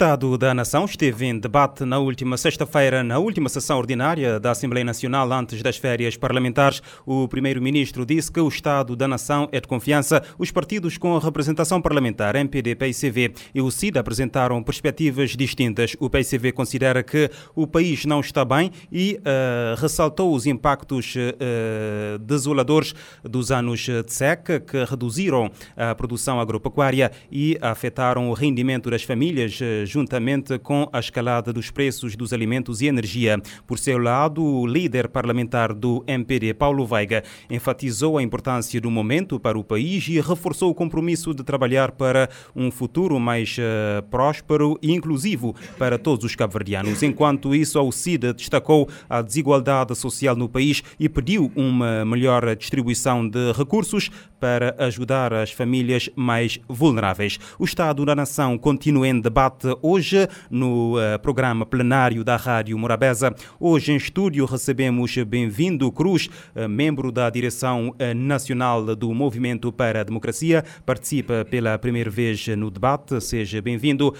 Estado da Nação esteve em debate na última sexta-feira, na última sessão ordinária da Assembleia Nacional antes das férias parlamentares. O primeiro-ministro disse que o Estado da Nação é de confiança. Os partidos com representação parlamentar, MPD, PICV e o CID apresentaram perspectivas distintas. O PICV considera que o país não está bem e uh, ressaltou os impactos uh, desoladores dos anos de seca que reduziram a produção agropecuária e afetaram o rendimento das famílias juntamente com a escalada dos preços dos alimentos e energia. Por seu lado, o líder parlamentar do MPD, Paulo Veiga, enfatizou a importância do momento para o país e reforçou o compromisso de trabalhar para um futuro mais uh, próspero e inclusivo para todos os cabo-verdianos. Enquanto isso, a UCID destacou a desigualdade social no país e pediu uma melhor distribuição de recursos para ajudar as famílias mais vulneráveis. O Estado da Nação continua em debate hoje no uh, programa plenário da Rádio Morabeza. Hoje em estúdio recebemos Bem-vindo Cruz, uh, membro da direção uh, nacional do Movimento para a Democracia, participa pela primeira vez no debate. Seja bem-vindo.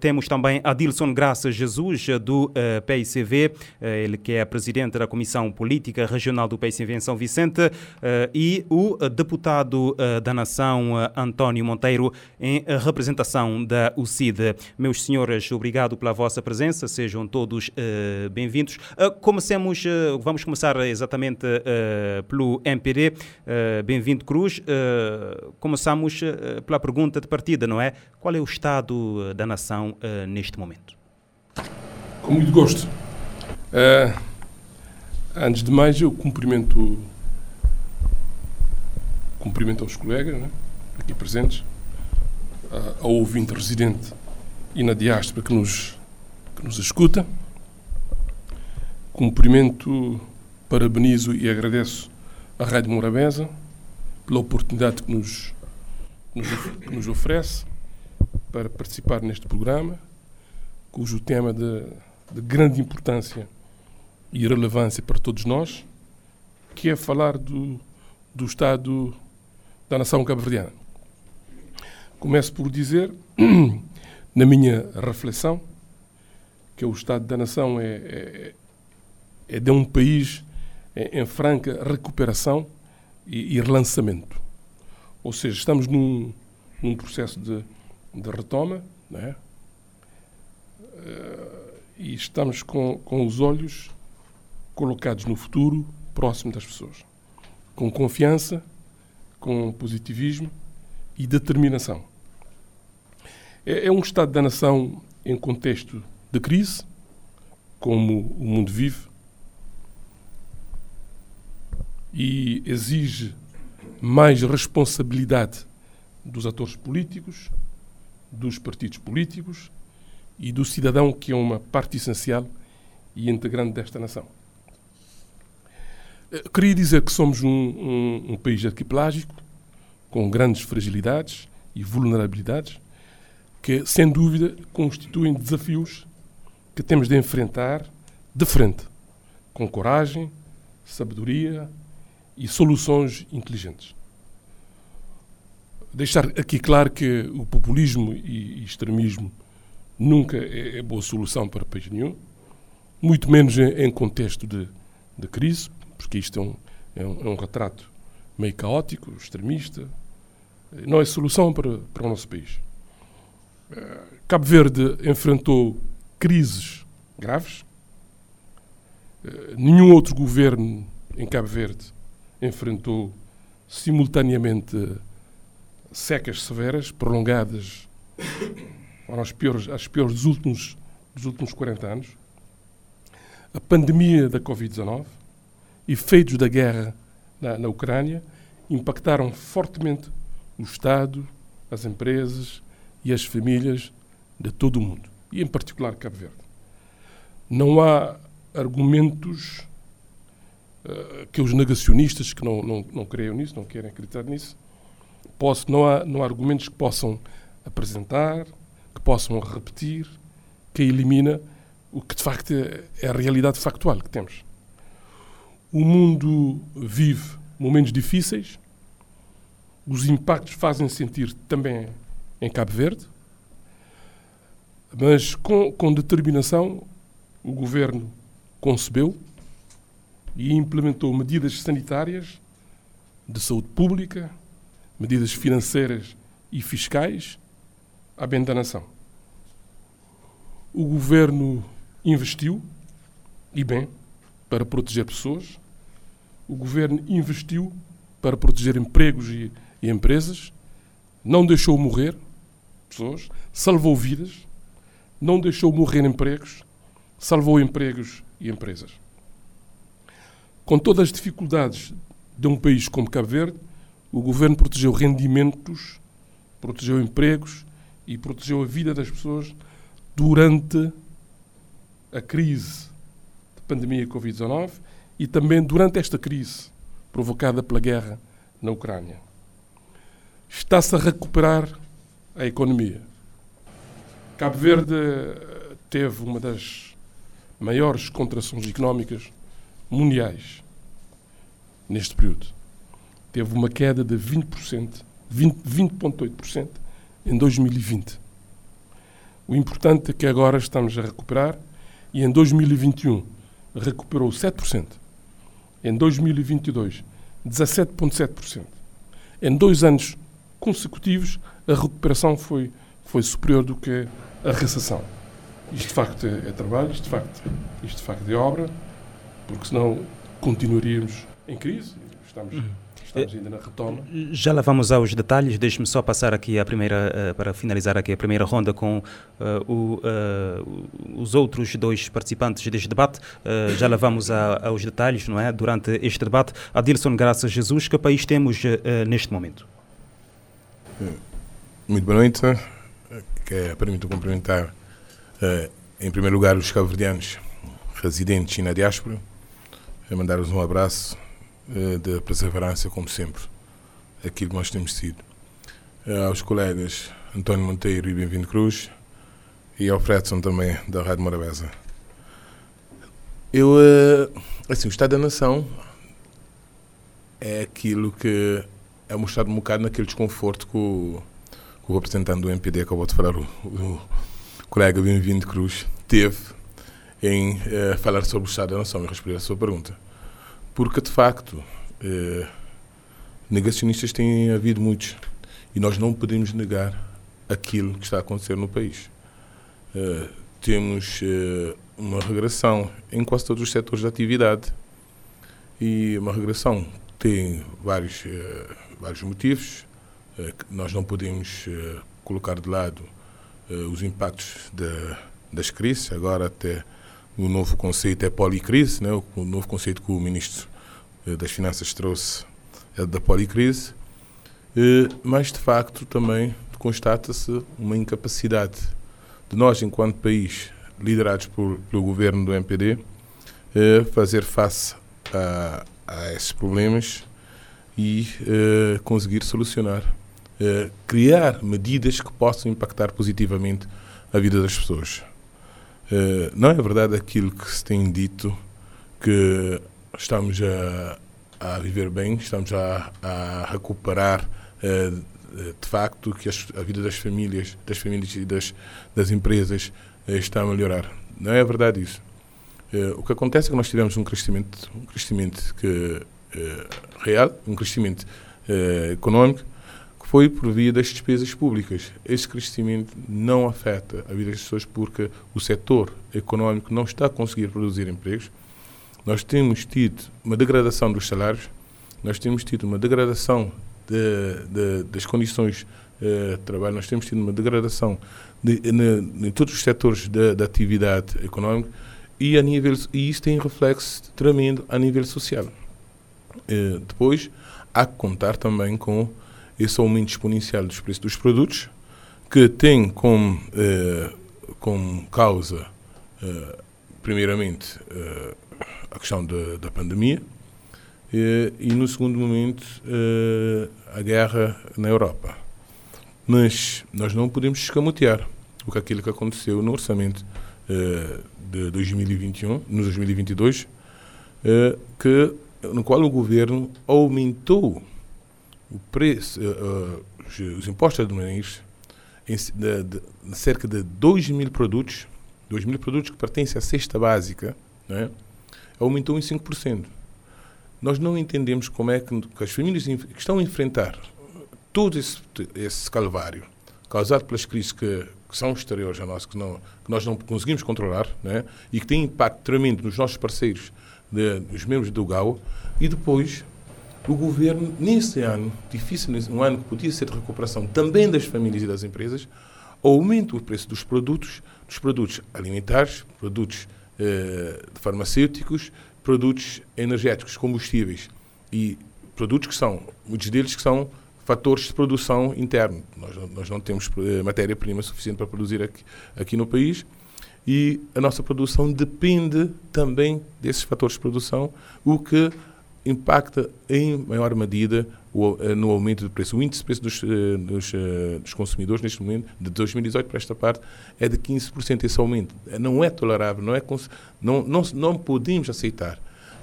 temos também Adilson Graça Jesus, do PICV, ele que é presidente da Comissão Política Regional do PICV em São Vicente, e o deputado da Nação, António Monteiro, em representação da UCID. Meus senhores, obrigado pela vossa presença, sejam todos uh, bem-vindos. Uh, comecemos, uh, vamos começar exatamente pelo MPD. Bem-vindo, Cruz. começamos pela pergunta de partida, não é? Qual é o estado da nação neste momento? Com muito gosto. antes de mais, eu cumprimento, cumprimento aos colegas né, aqui presentes, ao ouvinte residente e na diáspora que nos, que nos escuta. Cumprimento, parabenizo e agradeço à Rádio Morabeza pela oportunidade que nos, nos, que nos oferece para participar neste programa, cujo tema de, de grande importância e relevância para todos nós, que é falar do, do Estado da nação cabo-verdiana. Começo por dizer na minha reflexão, que é o Estado da Nação é, é, é de um país em, franca recuperação e, e, relançamento. Ou seja, estamos num, num processo de, de retoma, é? Uh, e estamos com, com os olhos colocados no futuro, próximo das pessoas. Com confiança, com positivismo e determinação. É, é um Estado da nação em contexto de crise, como o mundo vive, e exige mais responsabilidade dos atores políticos, dos partidos políticos e do cidadão, que é uma parte essencial e integrante desta nação. Eh, queria dizer que somos um, um, um país arquipelágico, com grandes fragilidades e vulnerabilidades, que, sem dúvida, constituem desafios que temos de enfrentar de frente, com coragem, sabedoria e soluções inteligentes. Deixar aqui claro que o populismo e extremismo nunca é, é boa solução para país nenhum, muito menos em, contexto de, de, crise, porque isto é um, é um, é um retrato meio caótico, extremista, não é solução para, para o nosso país. Cabo Verde enfrentou crises graves. Eh, nenhum outro governo em Cabo Verde enfrentou simultaneamente secas severas, prolongadas, foram as piores, as piores dos últimos, dos últimos 40 anos. A pandemia da Covid-19, efeitos da guerra na, na Ucrânia, impactaram fortemente o Estado, as empresas, e as famílias de todo o mundo, e em particular Cabo Verde. Não há argumentos uh, que os negacionistas que não, não, não creiam nisso, não querem acreditar nisso, posso, não, há, não há argumentos que possam apresentar, que possam repetir, que elimina o que de facto é a realidade factual que temos. O mundo vive momentos difíceis, os impactos fazem sentir também em Cabo Verde. Mas com, com determinação, o governo concebeu e implementou medidas sanitárias, de saúde pública, medidas financeiras e fiscais à bem da nação. O governo investiu, e bem, para proteger pessoas. O governo investiu para proteger empregos e, e empresas. Não deixou morrer pessoas, salvou vidas. Não deixou morrer empregos, salvou empregos e empresas. Com todas as dificuldades de um país como Cabo Verde, o governo protegeu rendimentos, protegeu empregos e protegeu a vida das pessoas durante a crise de pandemia Covid-19 e também durante esta crise provocada pela guerra na Ucrânia. Está-se a recuperar a economia. Cabo Verde teve uma das maiores contrações económicas mundiais neste período. Teve uma queda de 20%, 20,8% 20 em 2020. O importante é que agora estamos a recuperar e em 2021 recuperou 7%. Em 2022, 17,7%. Em dois anos consecutivos, a recuperação foi, foi superior do que a recessão. Isto de facto é, é trabalho, isto de facto, isto de facto é obra, porque senão continuaríamos em crise. Estamos, uhum. Estamos ainda na retoma. Já lá vamos aos detalhes. Deixe-me só passar aqui a primeira, uh, para finalizar aqui a primeira ronda com uh, o, uh, os outros dois participantes deste debate. já lá vamos a, aos detalhes, não é? Durante este debate. Adilson Graça Jesus, que país temos neste momento? Muito boa noite. Que permito cumprimentar, em primeiro lugar, os cabo-verdianos residentes na diáspora, mandar-vos um abraço uh, de perseverança, como sempre, aquilo que nós temos sido. Uh, aos colegas António Monteiro e Bem-vindo Cruz e ao Fredson também, da Rádio Morabeza. Eu, uh, assim, o Estado da Nação é aquilo que é mostrado um bocado naquele desconforto que o, o representante do MPD acabou de falar, o, o colega Bem-vindo Cruz, teve em uh, falar sobre o Estado da Nação e responder a sua pergunta. Porque, de facto, uh, negacionistas têm havido muitos e nós não podemos negar aquilo que está a acontecer no país. Uh, temos uma regressão em quase todos os setores de atividade e uma regressão tem vários, vários motivos. nós não podemos colocar de lado os impactos da, das crises, agora até o novo conceito é policrise, né? o novo conceito que o Ministro eh, das Finanças trouxe é da policrise, eh, mas de facto também constata-se uma incapacidade de nós, enquanto país, liderados por, pelo governo do MPD, eh, fazer face a, a esses problemas e conseguir solucionar, criar medidas que possam impactar positivamente a vida das pessoas. Eh, não é verdade aquilo que se tem dito que estamos a, a viver bem, estamos a, a recuperar uh, de facto que a vida das famílias, das famílias e das, das empresas uh, está a melhorar. Não é verdade isso. o que acontece é que nós tivemos um crescimento, um crescimento que, real, um crescimento económico foi por via das despesas públicas. Esse crescimento não afeta a vida das pessoas porque o setor económico não está a conseguir produzir empregos. Nós temos tido uma degradação dos salários, nós temos tido uma degradação de, de, das condições uh, de trabalho, nós temos tido uma degradação de, em todos os setores da atividade económica e, a nível, e isso tem reflexo tremendo a nível social. Uh, depois, há que contar também com esse aumento exponencial dos preços dos produtos, que tem como, eh, como causa, eh, primeiramente, eh, a questão da, pandemia e, no segundo momento, a guerra na Europa. Mas nós não podemos escamotear o que aquilo que aconteceu no orçamento de 2021, no 2022, que, no qual o governo aumentou preço, uh, os, os, impostos aduaneiros em, de, de, cerca de 2 mil produtos, 2 mil produtos que pertencem à cesta básica, né, aumentou em 5%. Nós não entendemos como é que, que as famílias que estão a enfrentar todo esse, esse calvário causado pelas crises que, que são exteriores a nós, que, não, que nós não conseguimos controlar, né, e que têm impacto tremendo nos nossos parceiros, de, dos membros do GAU, e depois o governo, nesse ano, difícil, um ano que podia ser de recuperação também das famílias e das empresas, aumenta o preço dos produtos, dos produtos alimentares, produtos eh, farmacêuticos, produtos energéticos, combustíveis e produtos que são, muitos deles que são fatores de produção interno. Nós, nós não temos eh, matéria-prima suficiente para produzir aqui, aqui no país e a nossa produção depende também desses fatores de produção, o que impacta em maior medida o, eh, no aumento do preço. O índice de preço dos, eh, dos, dos, consumidores neste momento, de 2018 para esta parte, é de 15% esse aumento. Não é tolerável, não, é, não, não, não podemos aceitar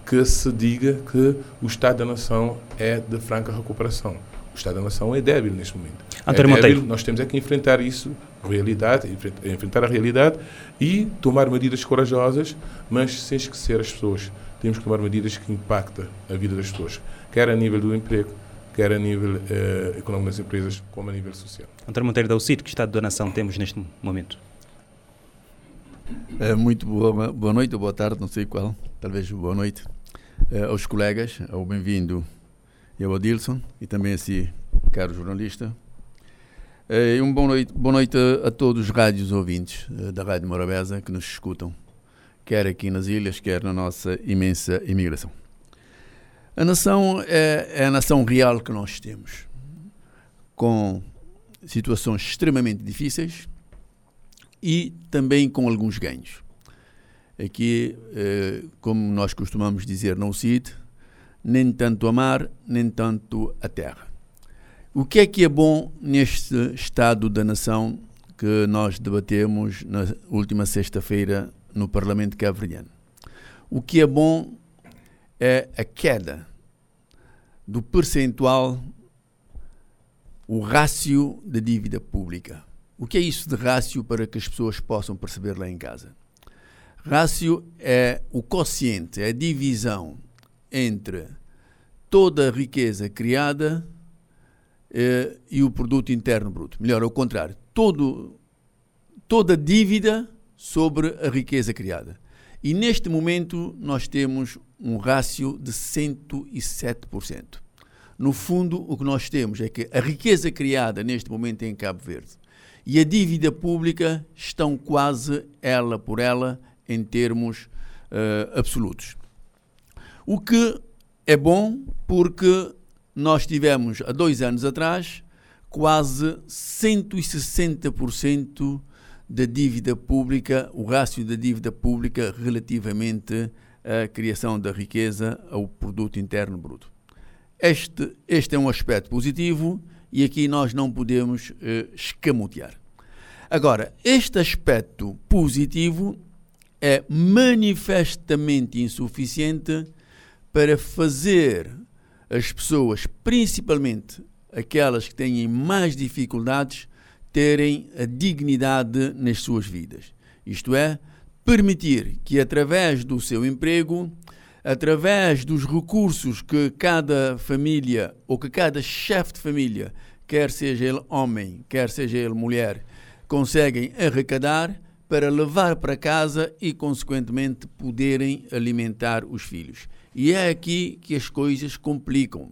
que se diga que o Estado da Nação é de franca recuperação. O Estado da Nação é débil neste momento. António é débil, nós temos é que enfrentar isso, realidade, enfrentar a realidade e tomar medidas corajosas, mas sem esquecer as pessoas. Temos que tomar medidas que impactam a vida das pessoas, quer a nível do emprego, quer a nível uh, econômico das empresas, como a nível social. António Monteiro da UCIT, que Estado da Nação temos neste momento? É, muito boa, boa noite ou boa tarde, não sei qual, talvez boa noite, é, aos colegas, ao bem-vindo e ao Adilson e também a si, caro jornalista. E um boa noite, boa noite a, a todos os rádios ouvintes da Rádio Morabeza que nos escutam, quer aqui nas ilhas, quer na nossa imensa imigração. A nação é, é a nação real que nós temos, com situações extremamente difíceis e também com alguns ganhos. Aqui, eh, como nós costumamos dizer no CID, nem tanto a mar, nem tanto a terra. O que é que é bom neste estado da nação que nós debatemos na última sexta-feira no Parlamento Cabo-Verdiano? O que é bom é a queda do percentual, o rácio da dívida pública. O que é isso de rácio para que as pessoas possam perceber lá em casa? Rácio é o quociente, é a divisão entre toda a riqueza criada eh, e o produto interno bruto. Melhor, ao contrário, todo, toda dívida sobre a riqueza criada. E neste momento nós temos um rácio de 107%. No fundo, o que nós temos é que a riqueza criada neste momento em Cabo Verde e a dívida pública estão quase ela por ela em termos uh, absolutos. O que é bom porque nós tivemos, há dois anos atrás, quase 160% da dívida pública, o rácio da dívida pública relativamente à criação da riqueza ao produto interno bruto. Este, este é um aspecto positivo e aqui nós não podemos uh, escamotear. Agora, este aspecto positivo é manifestamente insuficiente para fazer as pessoas, principalmente aquelas que têm mais dificuldades, terem a dignidade nas suas vidas. Isto é, permitir que através do seu emprego, através dos recursos que cada família ou que cada chefe de família, quer seja ele homem, quer seja ele mulher, conseguem arrecadar para levar para casa e, consequentemente, poderem alimentar os filhos. E é aqui que as coisas complicam.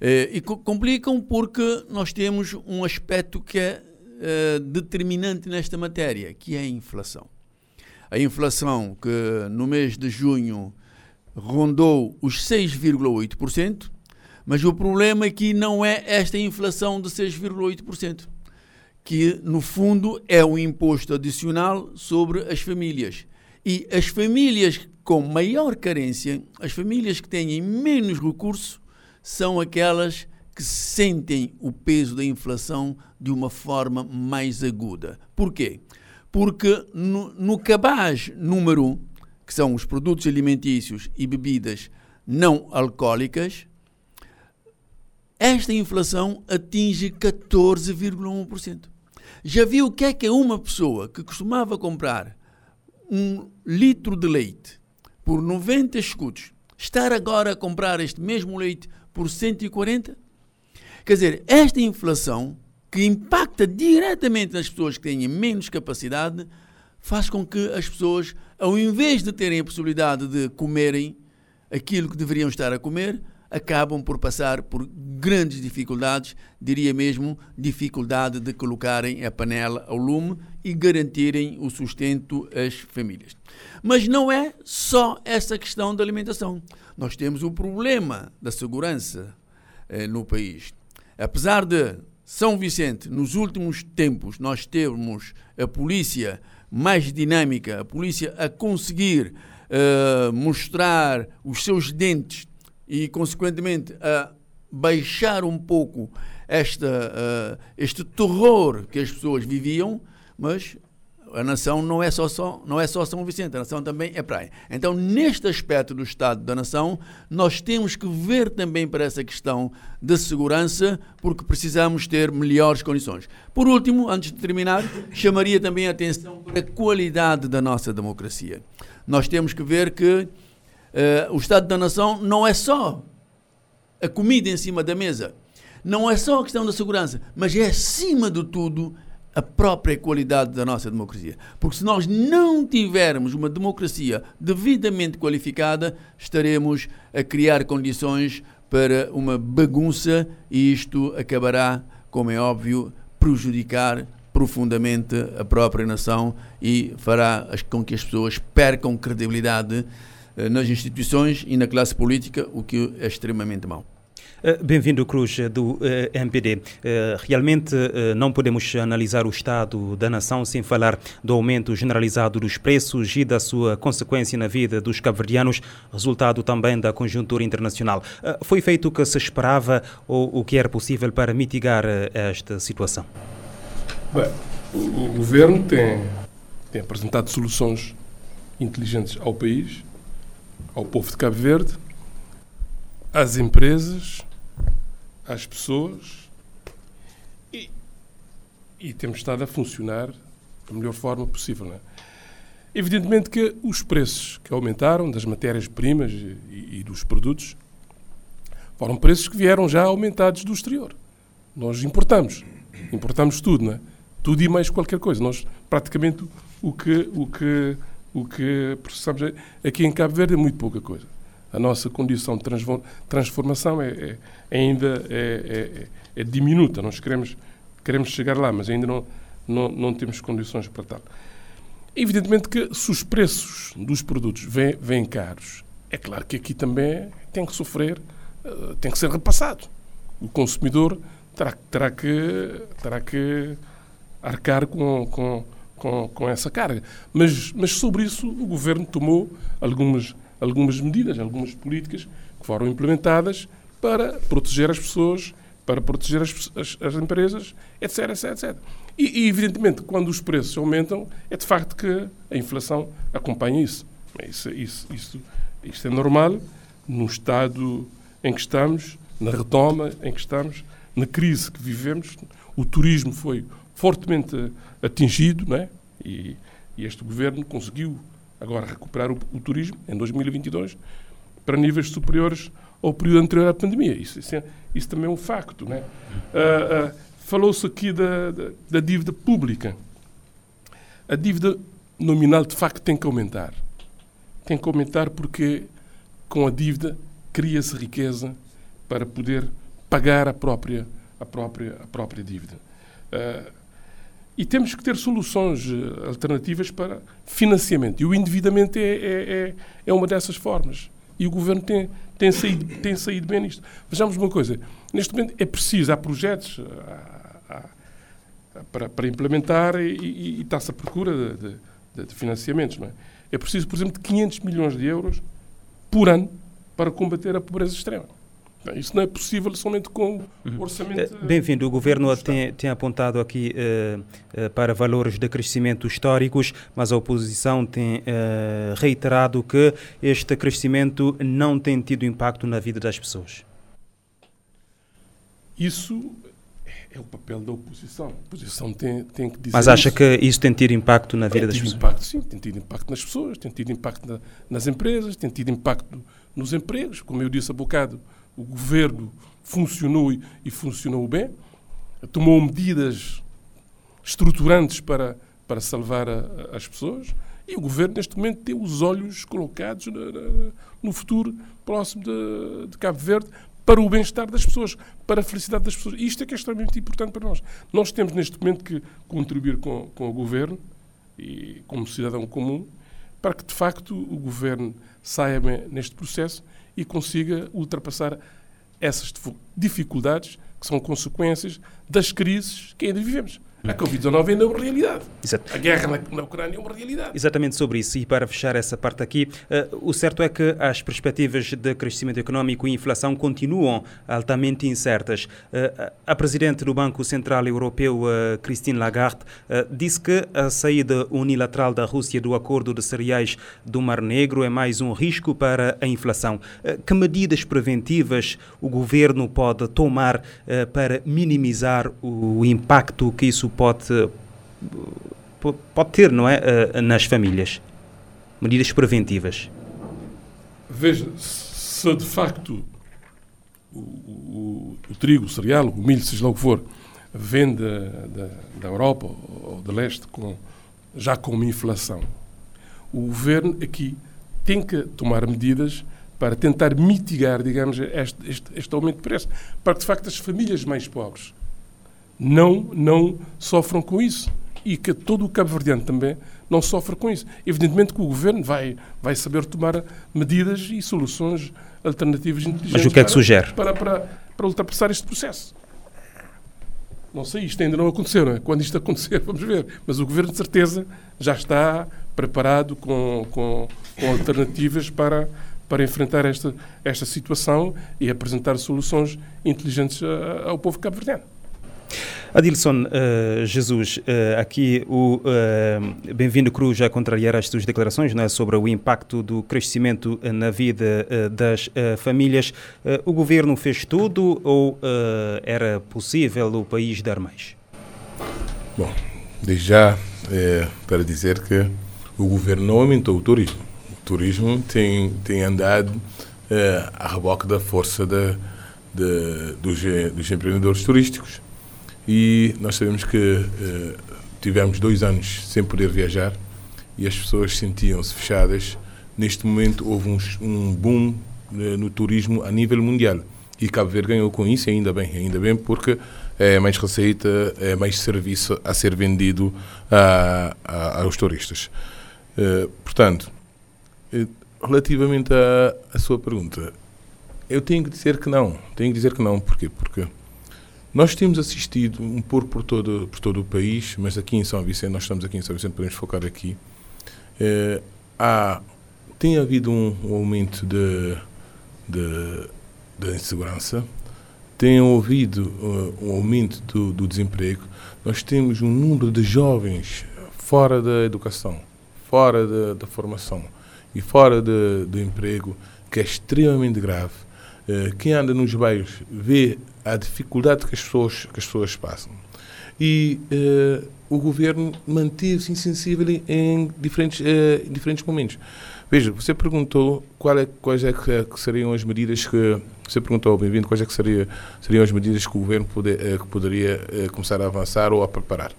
Eh, e complicam porque nós temos um aspecto que é eh, determinante nesta matéria, que é a inflação. A inflação que no mês de junho rondou os 6,8%, mas o problema aqui não é esta inflação de 6,8%, que no fundo é um imposto adicional sobre as famílias. E as famílias com maior carência, as famílias que têm menos recursos, são aquelas que sentem o peso da inflação de uma forma mais aguda. Porquê? Porque no, no cabaz número 1, um, que são os produtos alimentícios e bebidas não alcoólicas, esta inflação atinge 14,1%. Já viu o que é que é uma pessoa que costumava comprar um litro de leite por 90 escudos estar agora a comprar este mesmo leite por 140? Quer dizer, esta inflação que impacta diretamente nas pessoas que têm menos capacidade faz com que as pessoas, ao invés de terem a possibilidade de comerem aquilo que deveriam estar a comer, acabam por passar por grandes dificuldades, diria mesmo dificuldade de colocarem a panela ao lume e garantirem o sustento às famílias. Mas não é só essa questão da alimentação. Nós temos o problema da segurança eh, no país. Apesar de São Vicente, nos últimos tempos, nós temos a polícia mais dinâmica, a polícia a conseguir uh, mostrar os seus dentes e, consequentemente, a baixar um pouco esta, uh, este terror que as pessoas viviam, mas a nação não é, só, só, não é só São Vicente, a nação também é praia. Então, neste aspecto do Estado da nação, nós temos que ver também para essa questão de segurança, porque precisamos ter melhores condições. Por último, antes de terminar, chamaria também a atenção para a qualidade da nossa democracia. Nós temos que ver que Uh, o Estado da Nação não é só a comida em cima da mesa, não é só a questão da segurança, mas é acima de tudo a própria qualidade da nossa democracia. Porque se nós não tivermos uma democracia devidamente qualificada, estaremos a criar condições para uma bagunça e isto acabará, como é óbvio, prejudicar profundamente a própria nação e fará com que as pessoas percam credibilidade eh, nas instituições e na classe política, o que é extremamente mau. Eh, bem-vindo, Cruz, do eh, MPD. Realmente não podemos analisar o estado da nação sem falar do aumento generalizado dos preços e da sua consequência na vida dos cabo-verdianos, resultado também da conjuntura internacional. Foi feito o que se esperava ou o que era possível para mitigar esta situação? Bem, o governo tem, tem apresentado soluções inteligentes ao país ao povo de Cabo Verde, às empresas, às pessoas e, e temos estado a funcionar da melhor forma possível. É? Evidentemente que os preços que aumentaram das matérias-primas e, e, dos produtos foram preços que vieram já aumentados do exterior. Nós importamos, importamos tudo, não é? Tudo e mais qualquer coisa. Nós praticamente o que o que o que processamos aqui em Cabo Verde é muito pouca coisa. A nossa condição de transformação é, é, é ainda é, é, é, diminuta. Nós queremos, queremos chegar lá, mas ainda não, não, não temos condições para tal. Evidentemente que se os preços dos produtos vêm, vêm caros, é claro que aqui também tem que sofrer, eh, tem que ser repassado. O consumidor terá, terá, que, terá que arcar com, com com, com essa carga. Mas, mas sobre isso o governo tomou algumas, algumas medidas, algumas políticas que foram implementadas para proteger as pessoas, para proteger as, as, as empresas, etc, etc, etc. E, e, evidentemente, quando os preços aumentam, é de facto que a inflação acompanha isso. Isso, isso, isso, isso é normal no estado em que estamos, na retoma em que estamos, na crise que vivemos. O turismo foi fortemente atingido, não é? E, e este governo conseguiu agora recuperar o, o, turismo em 2022 para níveis superiores ao período anterior à pandemia. Isso, isso, é, isso também é um facto? Uh, uh, Falou-se aqui da, da, da dívida pública. A dívida nominal, de facto, tem que aumentar. Tem que aumentar porque com a dívida cria-se riqueza para poder pagar a própria, a própria, a própria dívida. Uh, e temos que ter soluções eh, alternativas para financiamento. E o endividamento é, é, é, é uma dessas formas. E o governo tem, tem, saído, tem saído bem nisto. Vejamos uma coisa: neste momento é preciso, há projetos há, há, para, para implementar e, e, e está-se à procura de, de, de financiamentos. É? é preciso, por exemplo, de 500 milhões de euros por ano para combater a pobreza extrema. Isso não é possível somente com uhum. orçamento. Eh, bem-vindo. O governo tem, tem, apontado aqui uh, uh, para valores de crescimento históricos, mas a oposição tem uh, reiterado que este crescimento não tem tido impacto na vida das pessoas. Isso é o papel da oposição. A oposição tem, tem que dizer. Mas acha isso. que isso tem tido impacto na vida tem das tido pessoas? impacto, sim, tem tido impacto nas pessoas, tem tido impacto na- nas empresas, tem tido impacto nos empregos. Como eu disse há bocado, o governo funcionou e, e funcionou bem, tomou medidas estruturantes para, para salvar a- as pessoas e o governo, neste momento, tem os olhos colocados na- na- no futuro próximo de, de Cabo Verde para o bem-estar das pessoas, para a felicidade das pessoas. Isto é que é extremamente importante para nós. Nós temos, neste momento, que contribuir com, com o governo e como cidadão comum para que, de facto, o governo saia neste processo e consiga ultrapassar essas dif- dificuldades que são consequências das crises que ainda vivemos. A Covid-19 ainda é uma realidade. Exato. A guerra na, na Ucrânia é uma realidade. Exatamente sobre isso. E para fechar essa parte aqui, eh, o certo é que as perspectivas de crescimento económico e inflação continuam altamente incertas. Eh, a presidente do Banco Central Europeu, eh, Christine Lagarde, disse que a saída unilateral da Rússia do acordo de cereais do Mar Negro é mais um risco para a inflação. Que medidas preventivas o governo pode tomar para minimizar o impacto que isso pode po- pode ter, não é, eh, nas famílias. Medidas preventivas. Veja, se de facto o, o- o trigo, o cereal, o milho, seja lá o que for, vem da, da, da Europa ou do leste com, já com uma inflação, o governo aqui tem que tomar medidas para tentar mitigar, digamos, este, este, este aumento de preço, para que de facto as famílias mais pobres não, não sofram com isso e que todo o cabo-verdiano também não sofra com isso. Evidentemente que o governo vai, vai saber tomar medidas e soluções alternativas inteligentes Mas o que é que para- sugere? Para, para, para ultrapassar este processo. Não sei, isto ainda não aconteceu, não é? Quando isto acontecer, vamos ver. Mas o governo, de certeza, já está preparado com, com, com alternativas para, para enfrentar esta, esta situação e apresentar soluções inteligentes ao povo cabo-verdiano. Adilson eh, Jesus, eh, aqui o eh, Bem-vindo Cruz a contrariar as suas declarações não é, sobre o impacto do crescimento na vida das famílias. O governo fez tudo ou era possível o país dar mais? Bom, desde já, é, para dizer que o governo não aumentou o turismo. O turismo tem, tem andado é, a reboque da força da, de, dos, dos empreendedores turísticos. E nós sabemos que eh, tivemos dois anos sem poder viajar e as pessoas sentiam-se fechadas. Neste momento houve um, um boom eh, no turismo a nível mundial. E Cabo Verde ganhou com isso, ainda bem, ainda bem, porque é mais receita, é mais serviço a ser vendido a, a- aos turistas. Eh, portanto, relativamente à, à sua pergunta, eu tenho que dizer que não. Tenho que dizer que não. Porquê? Porque nós temos assistido um pouco por todo, por todo o país, mas aqui em São Vicente, nós estamos aqui em São Vicente, podemos focar aqui. Eh, há, tem havido um, um aumento de insegurança, tem havido uh, um aumento do, do desemprego. Nós temos um número de jovens fora da educação, fora da, da formação e fora de, do emprego que é extremamente grave. Eh, quem anda nos bairros vê a dificuldade que as pessoas, que as pessoas passam. E eh, o governo manteve-se insensível em diferentes, eh, em diferentes momentos. Veja, você perguntou é, quais é que, que seriam as medidas que. Você perguntou, bem-vindo, quais é que seria, seriam as medidas que o governo poder, eh, que poderia começar a avançar ou a preparar.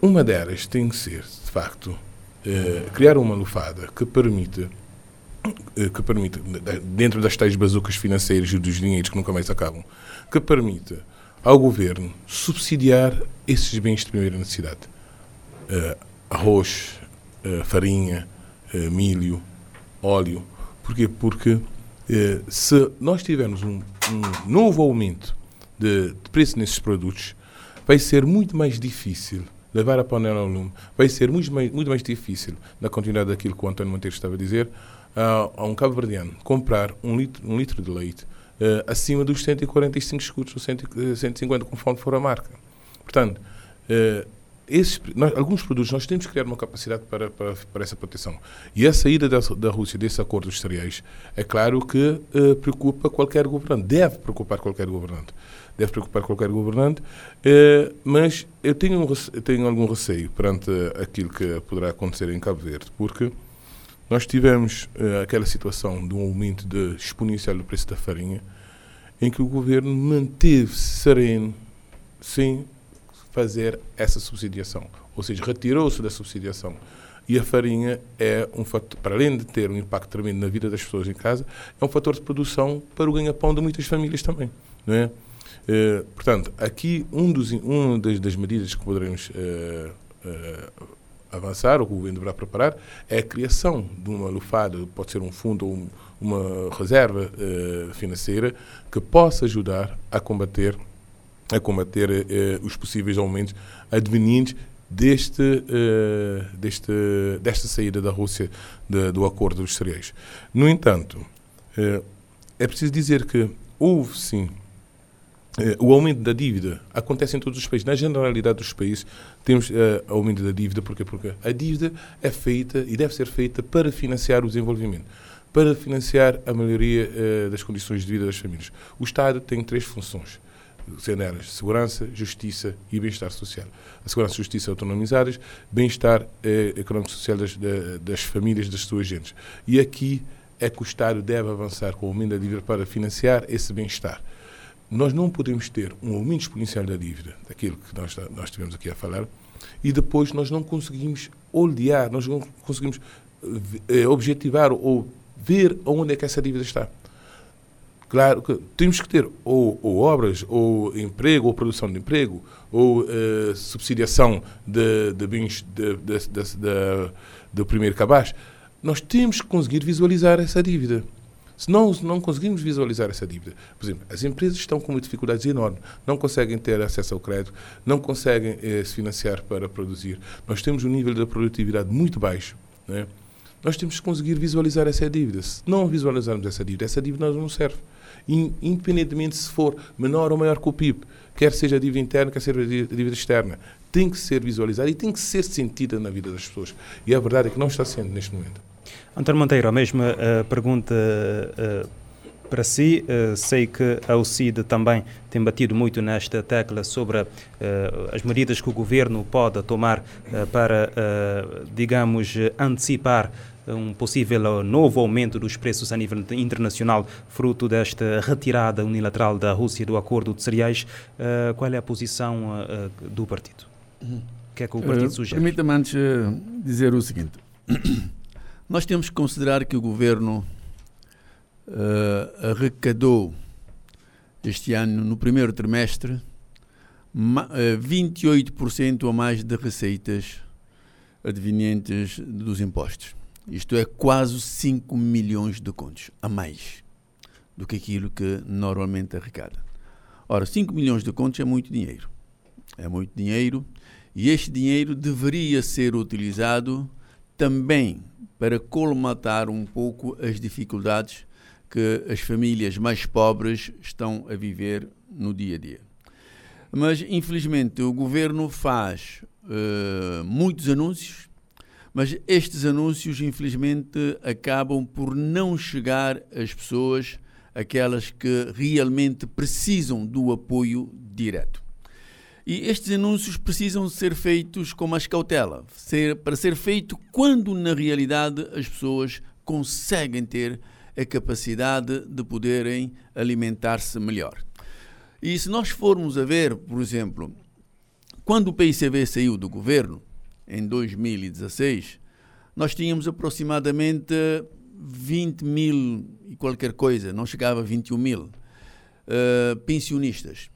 Uma delas tem que ser, de facto, criar uma lufada que permita que permita, dentro das tais bazucas financeiras e dos dinheiros que nunca mais acabam, que permita ao governo subsidiar esses bens de primeira necessidade. Eh, arroz, eh, farinha, eh, milho, óleo. Porquê? Porque eh, se nós tivermos um, um novo aumento de, de preço nesses produtos, vai ser muito mais difícil levar a panela ao lume, vai ser muito mais, muito mais difícil, na continuidade daquilo que o António Monteiro estava a dizer, a, um cabo-verdiano comprar um litro, um litro de leite eh, acima dos 145 escudos ou 100, eh, 150, conforme for a marca. Portanto, eh, esses, nós, alguns produtos nós temos que criar uma capacidade para, para, para essa proteção. E a saída da, da Rússia desse acordo dos cereais, é claro que eh, preocupa qualquer governante, deve preocupar qualquer governante. deve preocupar qualquer governante, mas eu tenho, um, eu tenho algum receio perante aquilo que poderá acontecer em Cabo Verde, porque nós tivemos uh, aquela situação de um aumento de, exponencial do preço da farinha, em que o governo manteve-se sereno sem fazer essa subsidiação. Ou seja, retirou-se da subsidiação. E a farinha é um fator, para além de ter um impacto tremendo na vida das pessoas em casa, é um fator de produção para o ganha-pão de muitas famílias também. Não é? Uh, portanto, aqui um dos, uma das, das medidas que poderemos uh, uh, avançar, ou que o governo deverá preparar, é a criação de uma lufada, pode ser um fundo ou um, uma reserva uh, financeira que possa ajudar a combater, a combater uh, os possíveis aumentos advenientes deste, uh, deste, desta saída da Rússia de, do acordo dos cereais. No entanto, é preciso dizer que houve sim o aumento da dívida acontece em todos os países. Na generalidade dos países, temos uh, aumento da dívida. Porquê? Porque a dívida é feita e deve ser feita para financiar o desenvolvimento, para financiar a melhoria uh, das condições de vida das famílias. O Estado tem três funções, sendo elas segurança, justiça e bem-estar social. A segurança e justiça autonomizadas, bem-estar uh, económico-social das, das famílias, das suas gentes. E aqui é que o Estado deve avançar com o aumento da dívida para financiar esse bem-estar nós não podemos ter um aumento exponencial da dívida, daquilo que nós, nós tivemos aqui a falar, e depois nós não conseguimos olhar, nós não conseguimos eh, objetivar ou ver onde é que essa dívida está. Claro que temos que ter ou, ou obras, ou emprego, ou produção de emprego, ou uh, subsidiação de, de bens do primeiro cabaz. Nós temos que conseguir visualizar essa dívida. Se não, não conseguimos visualizar essa dívida, por exemplo, as empresas estão com dificuldades enormes, não conseguem ter acesso ao crédito, não conseguem eh, se financiar para produzir. Nós temos um nível de produtividade muito baixo. Né? Nós temos que conseguir visualizar essa dívida. Se não visualizarmos essa dívida, essa dívida não serve. Independentemente se for menor ou maior que o PIB, quer seja a dívida interna, quer seja a dívida externa, tem que ser visualizada e tem que ser sentida na vida das pessoas. E a verdade é que não está sendo neste momento. António Monteiro, a mesma uh, pergunta uh, para si. Uh, sei que a UCID também tem batido muito nesta tecla sobre as medidas que o governo pode tomar para, digamos, antecipar um possível novo aumento dos preços a nível internacional, fruto desta retirada unilateral da Rússia do acordo de cereais. qual é a posição do partido? O que é que o partido sugere? Permita-me antes dizer o seguinte. Nós temos que considerar que o governo uh, arrecadou este ano, no primeiro trimestre, uh, eh, 28% ou mais de receitas advenientes dos impostos. Isto é quase 5 milhões de contos a mais do que aquilo que normalmente arrecada. Ora, 5 milhões de contos é muito dinheiro. É muito dinheiro e este dinheiro deveria ser utilizado também para colmatar um pouco as dificuldades que as famílias mais pobres estão a viver no dia a dia. Mas, infelizmente, o governo faz uh, muitos anúncios, mas estes anúncios, infelizmente, acabam por não chegar às pessoas, aquelas que realmente precisam do apoio direto. E estes anúncios precisam ser feitos com mais cautela, ser, para ser feito quando na realidade as pessoas conseguem ter a capacidade de poderem alimentar-se melhor. E se nós formos a ver, por exemplo, quando o PICV saiu do governo, em 2016, nós tínhamos aproximadamente 20 mil e qualquer coisa, não chegava a 21 mil, uh, pensionistas.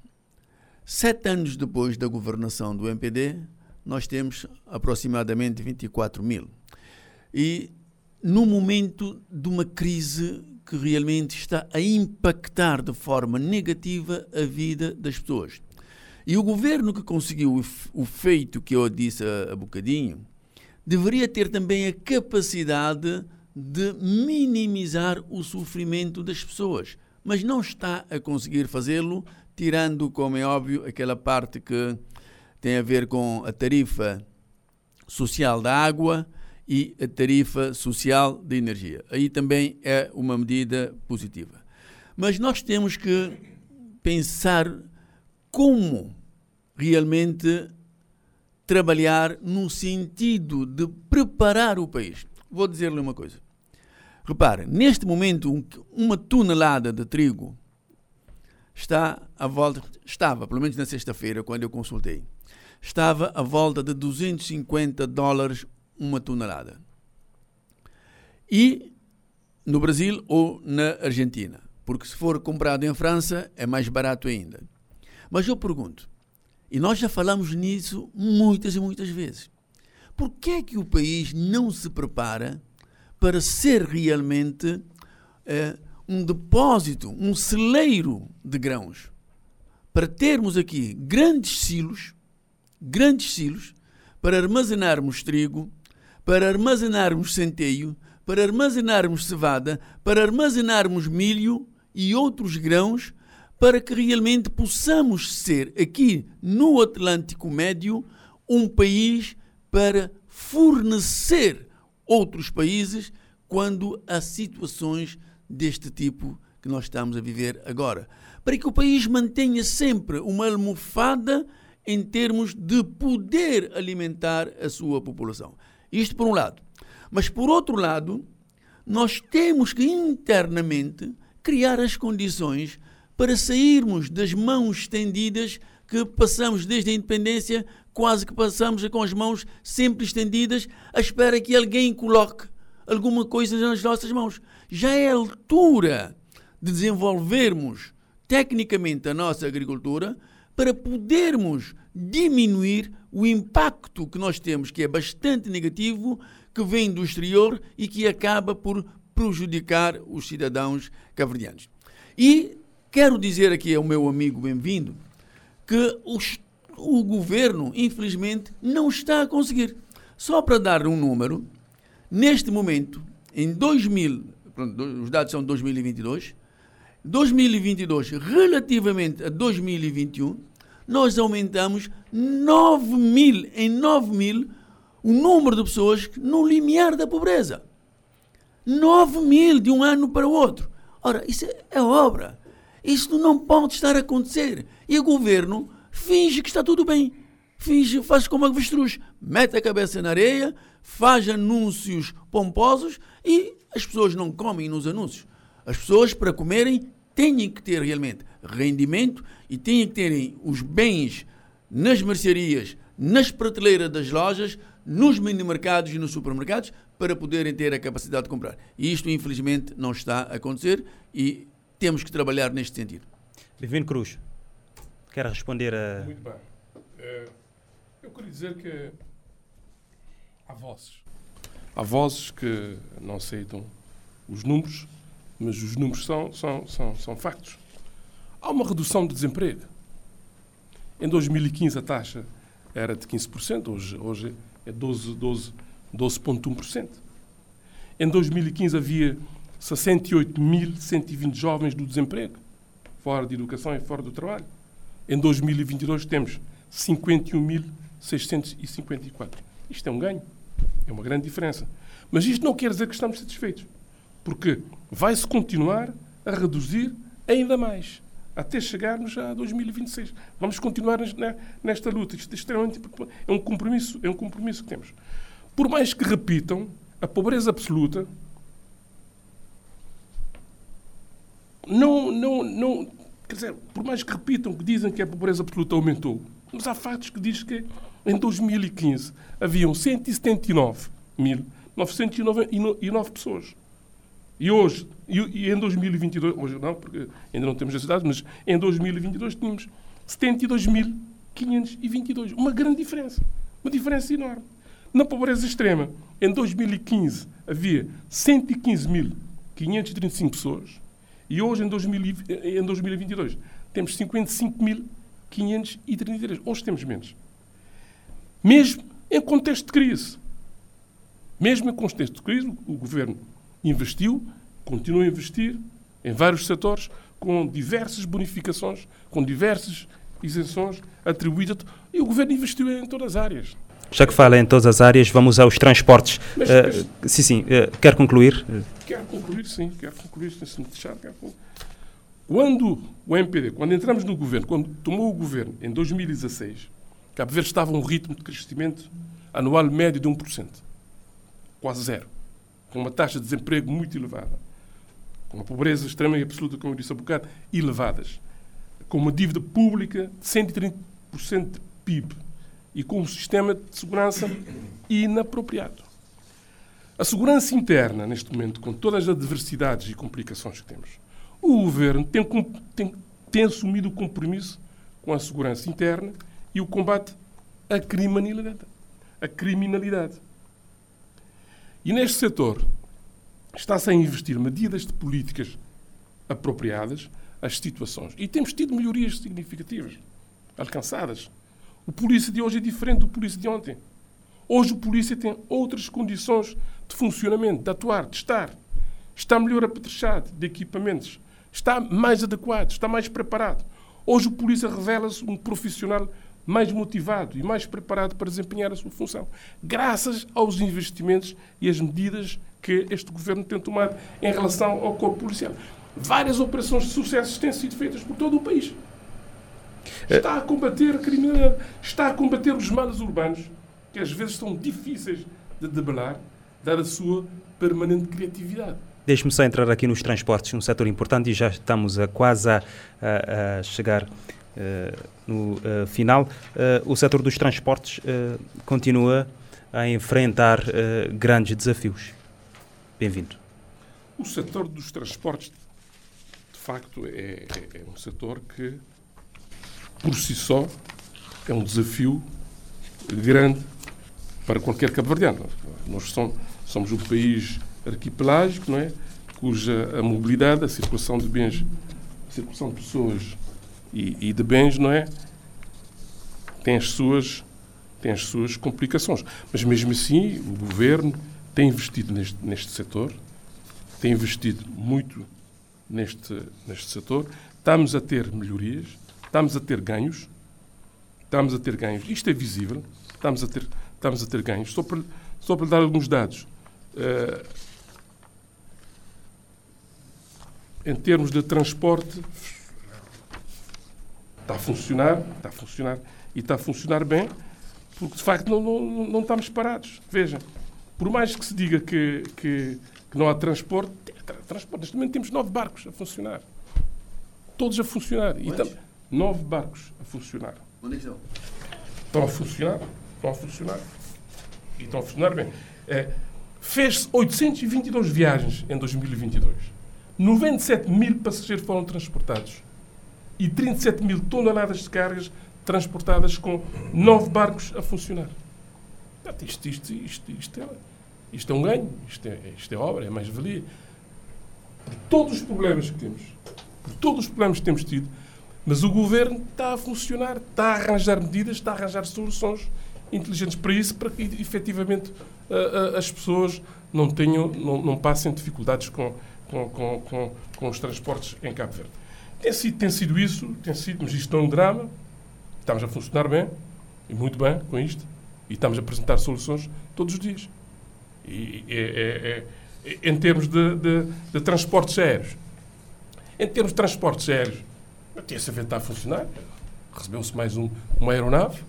Sete anos depois da governação do MPD, nós temos aproximadamente 24 mil. E no momento de uma crise que realmente está a impactar de forma negativa a vida das pessoas. E o governo que conseguiu o feito que eu disse há bocadinho, deveria ter também a capacidade de minimizar o sofrimento das pessoas, mas não está a conseguir fazê-lo tirando, como é óbvio, aquela parte que tem a ver com a tarifa social da água e a tarifa social da energia. Aí também é uma medida positiva. Mas nós temos que pensar como realmente trabalhar no sentido de preparar o país. Vou dizer-lhe uma coisa. Repare, neste momento, uma tonelada de trigo está à volta, estava, pelo menos na sexta-feira, quando eu consultei, estava à volta de 250 dólares uma tonelada. E no Brasil ou na Argentina, porque se for comprado em França é mais barato ainda. Mas eu pergunto, e nós já falamos nisso muitas e muitas vezes, por que é que o país não se prepara para ser realmente é, um depósito, um celeiro de grãos? Para termos aqui grandes silos, grandes silos, para armazenarmos trigo, para armazenarmos centeio, para armazenarmos cevada, para armazenarmos milho e outros grãos para que realmente possamos ser aqui no Atlântico Médio um país para fornecer outros países quando há situações deste tipo que nós estamos a viver agora. Para que o país mantenha sempre uma almofada em termos de poder alimentar a sua população. Isto por um lado. Mas por outro lado, nós temos que internamente criar as condições para sairmos das mãos estendidas que passamos desde a independência, quase que passamos com as mãos sempre estendidas, à espera que alguém coloque alguma coisa nas nossas mãos. Já é a altura de desenvolvermos tecnicamente a nossa agricultura para podermos diminuir o impacto que nós temos, que é bastante negativo, que vem do exterior e que acaba por prejudicar os cidadãos cabo-verdianos. E Quero dizer aqui ao meu amigo bem-vindo que os, o governo, infelizmente, não está a conseguir. Só para dar um número, neste momento, em 2000, os dados são 2022, 2022 relativamente a 2021, nós aumentamos 9 mil, em 9 mil, o número de pessoas no limiar da pobreza. 9 mil de um ano para o outro. Ora, isso é, obra. Isto não pode estar a acontecer. E o governo finge que está tudo bem. Finge, faz como a avestruz. Mete a cabeça na areia, faz anúncios pomposos e as pessoas não comem nos anúncios. As pessoas, para comerem, têm que ter realmente rendimento e têm que terem os bens nas mercearias, nas prateleiras das lojas, nos mini-mercados e nos supermercados para poderem ter a capacidade de comprar. E isto, infelizmente, não está a acontecer e temos que trabalhar neste sentido. Divino Cruz, quer responder a. Muito bem. Uh, eu queria dizer que há vozes. Há vozes que não aceitam os números, mas os números são, são, são, são factos. Há uma redução de desemprego. Em 2015 a taxa era de 15%, hoje, hoje é 12,1%. 12, 12 em 2015 havia 68.120 jovens do desemprego, fora de educação e fora do trabalho. Em 2022 temos 51.654. Isto é um ganho. É uma grande diferença. Mas isto não quer dizer que estamos satisfeitos. Porque vai-se continuar a reduzir ainda mais. Até chegarmos a 2026. Vamos continuar nesta luta. Isto é extremamente é um compromisso, é um compromisso que temos. Por mais que repitam, a pobreza absoluta não, não, não, quer dizer, por mais que repitam que dizem que a pobreza absoluta aumentou, mas há fatos que dizem que em 2015 haviam 179.909 pessoas. E hoje, e, em 2022, hoje não, porque ainda não temos a cidade, mas em 2022 tínhamos 72.522. Uma grande diferença. Uma diferença enorme. Na pobreza extrema, em 2015 havia 115.535 pessoas. E hoje, em, 2000, em 2022, temos 55.533. Hoje temos menos. Mesmo em contexto de crise. Mesmo em contexto de crise, o governo investiu, continua a investir em vários setores, com diversas bonificações, com diversas isenções atribuídas. E o governo investiu em todas as áreas. Já que fala em todas as áreas, vamos aos transportes. Mas, uh, sim, sim. Uh, quer concluir? Quero concluir, sim. Quero concluir, se me deixar. Quero concluir. Quando o MPD, quando entramos no governo, quando tomou o governo em 2016, Cabo Verde estava a um ritmo de crescimento anual médio de 1%, quase zero, com uma taxa de desemprego muito elevada, com uma pobreza extrema e absoluta, como eu disse há bocado, elevadas, com uma dívida pública de 130% de PIB e com um sistema de segurança inapropriado. A segurança interna, neste momento, com todas as adversidades e complicações que temos, o governo tem, tem, tem assumido o compromisso com a segurança interna e o combate à criminalidade. Criminalidade. E neste setor está-se a investir medidas de políticas apropriadas às situações. E temos tido melhorias significativas alcançadas. O polícia de hoje é diferente do polícia de ontem. Hoje o polícia tem outras condições de funcionamento, de atuar, de estar. Está melhor apetrechado de equipamentos. Está mais adequado, está mais preparado. Hoje o polícia revela-se um profissional mais motivado e mais preparado para desempenhar a sua função, graças aos investimentos e às medidas que este governo tem tomado em relação ao corpo policial. Várias operações de sucesso têm sido feitas por todo o país. Está a combater a criminalidade, está a combater os males urbanos, que às vezes são difíceis de debelar, dada a sua permanente criatividade. Deixe-me só entrar aqui nos transportes, um setor importante, e já estamos a quase a, a, a chegar Uh, no uh, final, uh, o setor dos transportes continua a enfrentar grandes desafios. Bem-vindo. O setor dos transportes, de facto, é, é, é um setor que, por si só, é um desafio grande para qualquer cabo-verdiano. Nós somos, um país arquipelágico, não é? cuja a mobilidade, a circulação de bens, a circulação de pessoas e, e de bens, não é? Tem as suas tem as suas complicações. Mas mesmo assim, o governo tem investido neste, neste setor, tem investido muito neste, neste setor. Estamos a ter melhorias, estamos a ter ganhos, estamos a ter ganhos. Isto é visível, estamos a ter, estamos a ter ganhos. Só para, só para dar alguns dados. Uh, em termos de transporte, está a funcionar, está a funcionar e está a funcionar bem, porque de facto não, não, não estamos parados. Veja, por mais que se diga que, que, que não há transporte, transporte, neste momento temos nove barcos a funcionar. Todos a funcionar. E tam, nove barcos a funcionar. Onde estão? Estão a funcionar. Estão a funcionar. E estão a funcionar bem. É, Fez 822 viagens em 2022. 97 mil passageiros foram transportados e 37 mil toneladas de cargas transportadas com nove barcos a funcionar. Isto, isto, isto, isto, é, isto é um ganho, isto é, isto é obra, é mais-valia. Por todos os problemas que temos, por todos os problemas que temos tido, mas o governo está a funcionar, está a arranjar medidas, está a arranjar soluções inteligentes para isso, para que efetivamente as pessoas não, tenham, não, não passem dificuldades com, com, com, com, com os transportes em Cabo Verde. Tem sido, tem sido isso, tem sido, mas isto é um drama. Estamos a funcionar bem, e muito bem com isto, e estamos a apresentar soluções todos os dias. E, em termos de, de, de, transportes aéreos. Em termos de transportes aéreos, a TSV está a funcionar. Recebeu-se mais um, uma aeronave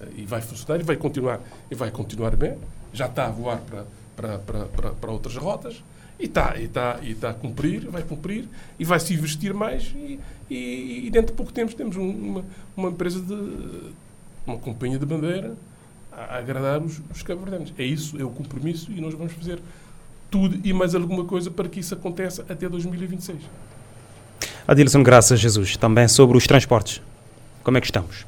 eh, e vai funcionar e vai continuar, e vai continuar bem. Já está a voar para, para, para, para, para outras rotas. E está e tá, e tá a cumprir, vai cumprir, e vai se investir mais, e, e, e dentro de pouco tempo temos uma, uma empresa de. uma companhia de bandeira a, agradar os, os cabo-verdianos. É isso, é o compromisso, e nós vamos fazer tudo e mais alguma coisa para que isso aconteça até 2026. Adilson Graças Jesus, também sobre os transportes. Como é que estamos?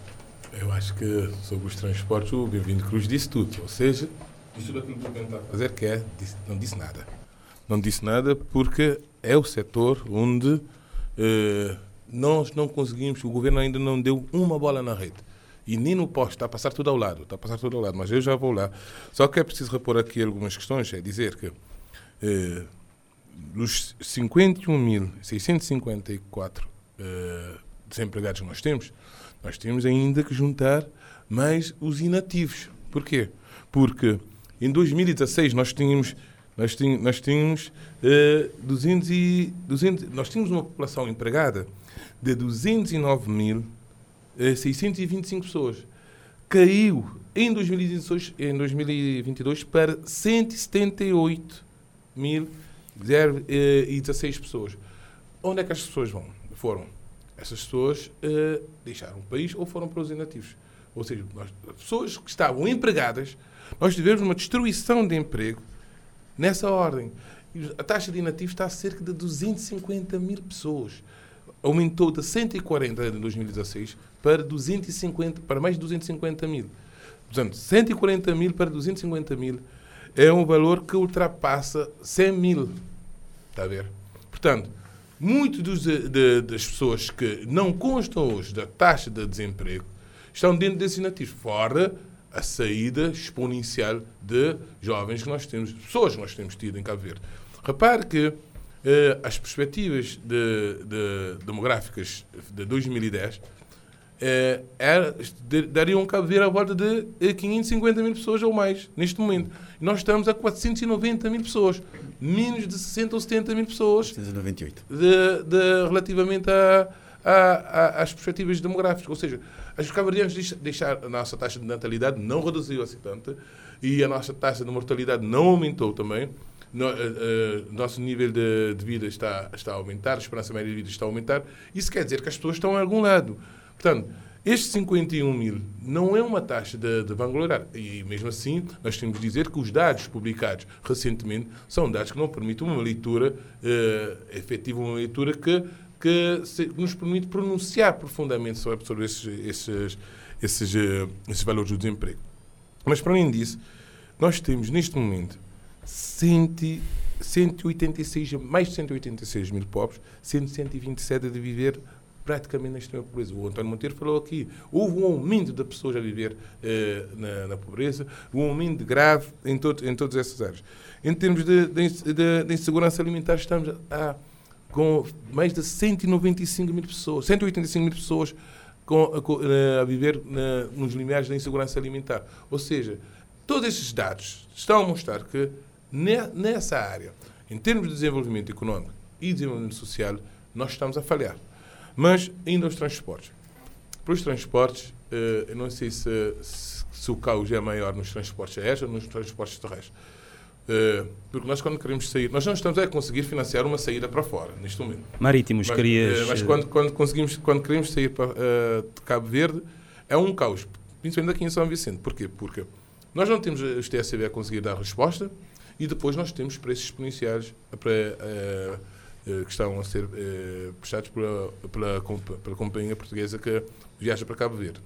Eu acho que sobre os transportes o Bem-vindo Cruz disse tudo. Ou seja, disse tudo aquilo que está a fazer, que é, disse, não disse nada não disse nada porque é o setor onde eh, nós não conseguimos, o governo ainda não deu uma bola na rede. E nem no poste, está a passar tudo ao lado, está a passar tudo ao lado, mas eu já vou lá. Só que é preciso repor aqui algumas questões, é dizer que eh, dos 51.654 eh, desempregados que nós temos, nós temos ainda que juntar mais os inativos. Porquê? Porque em 2016 nós tínhamos nós, tínhamos, nós tínhamos uh, 200 e, 200, nós tínhamos uma população empregada de 209.625 pessoas. Caiu em 2022, em 2022 para 178.016 pessoas. Onde é que as pessoas vão? Foram. Essas pessoas uh, deixaram o país ou foram para os inativos. Ou seja, nós, pessoas que estavam empregadas, nós tivemos uma destruição de emprego nessa ordem. A taxa de inativos está a cerca de 250 mil pessoas. Aumentou de 140 em 2016 para, 250, para mais de 250 mil. Portanto, 140 mil para 250 mil é um valor que ultrapassa 100 mil. Está a ver? Portanto, muitas de, das pessoas que não constam hoje da taxa de desemprego estão dentro desses nativos, fora a saída exponencial de jovens que nós temos, pessoas que nós temos tido em Cabo Verde. Repare que eh, as perspectivas de, de, demográficas de 2010 é, era, dariam Cabo Verde a volta de 550 eh, mil pessoas ou mais, neste momento. Nós estamos a 490 mil pessoas, menos de 60 ou 70 mil pessoas. 498. De, de, relativamente a, a, a, às perspectivas demográficas. Ou seja, os cabo-verdianos deixaram a nossa taxa de natalidade não reduziu assim tanto e a nossa taxa de mortalidade não aumentou também. No, uh, uh, nosso nível de, de, vida está, está a aumentar, a esperança média de vida está a aumentar. Isso quer dizer que as pessoas estão a algum lado. Portanto, este 51 mil não é uma taxa de, de vangloriar. E mesmo assim, nós temos de dizer que os dados publicados recentemente são dados que não permitem uma leitura uh, efetiva, uma leitura que, que se, nos permite pronunciar profundamente sobre, sobre esses, esses, esses, uh, esses valores do desemprego. Mas, para além disso, nós temos neste momento 100, 186, mais de 186 mil pobres, sendo 127 de viver praticamente na extrema pobreza. O António Monteiro falou aqui. Houve um aumento de pessoas a viver eh, na, na, pobreza, um aumento grave em, todo, em todas essas áreas. Em termos de, de, de, insegurança alimentar, estamos a, com mais de 195 mil pessoas, 185 mil pessoas com, a, eh, a, viver na, nos limiares da insegurança alimentar. Ou seja, todos esses dados estão a mostrar que ne, nessa área, em termos de desenvolvimento econômico e desenvolvimento social, nós estamos a falhar. Mas ainda os transportes. Para os transportes, eh, eu não sei se, se, se o caos é maior nos transportes aéreos ou nos transportes terrestres. Uh, porque nós quando queremos sair, nós não estamos a conseguir financiar uma saída para fora neste momento. Marítimos, mas, querias... Uh, mas quando, quando, conseguimos, quando queremos sair para, de Cabo Verde, é um caos, principalmente aqui em São Vicente. Porquê? Porque nós não temos os TSB a conseguir dar resposta e depois nós temos preços exponenciais para eh, que estão a ser eh, prestados pela, pela, pela companhia portuguesa que viaja para Cabo Verde.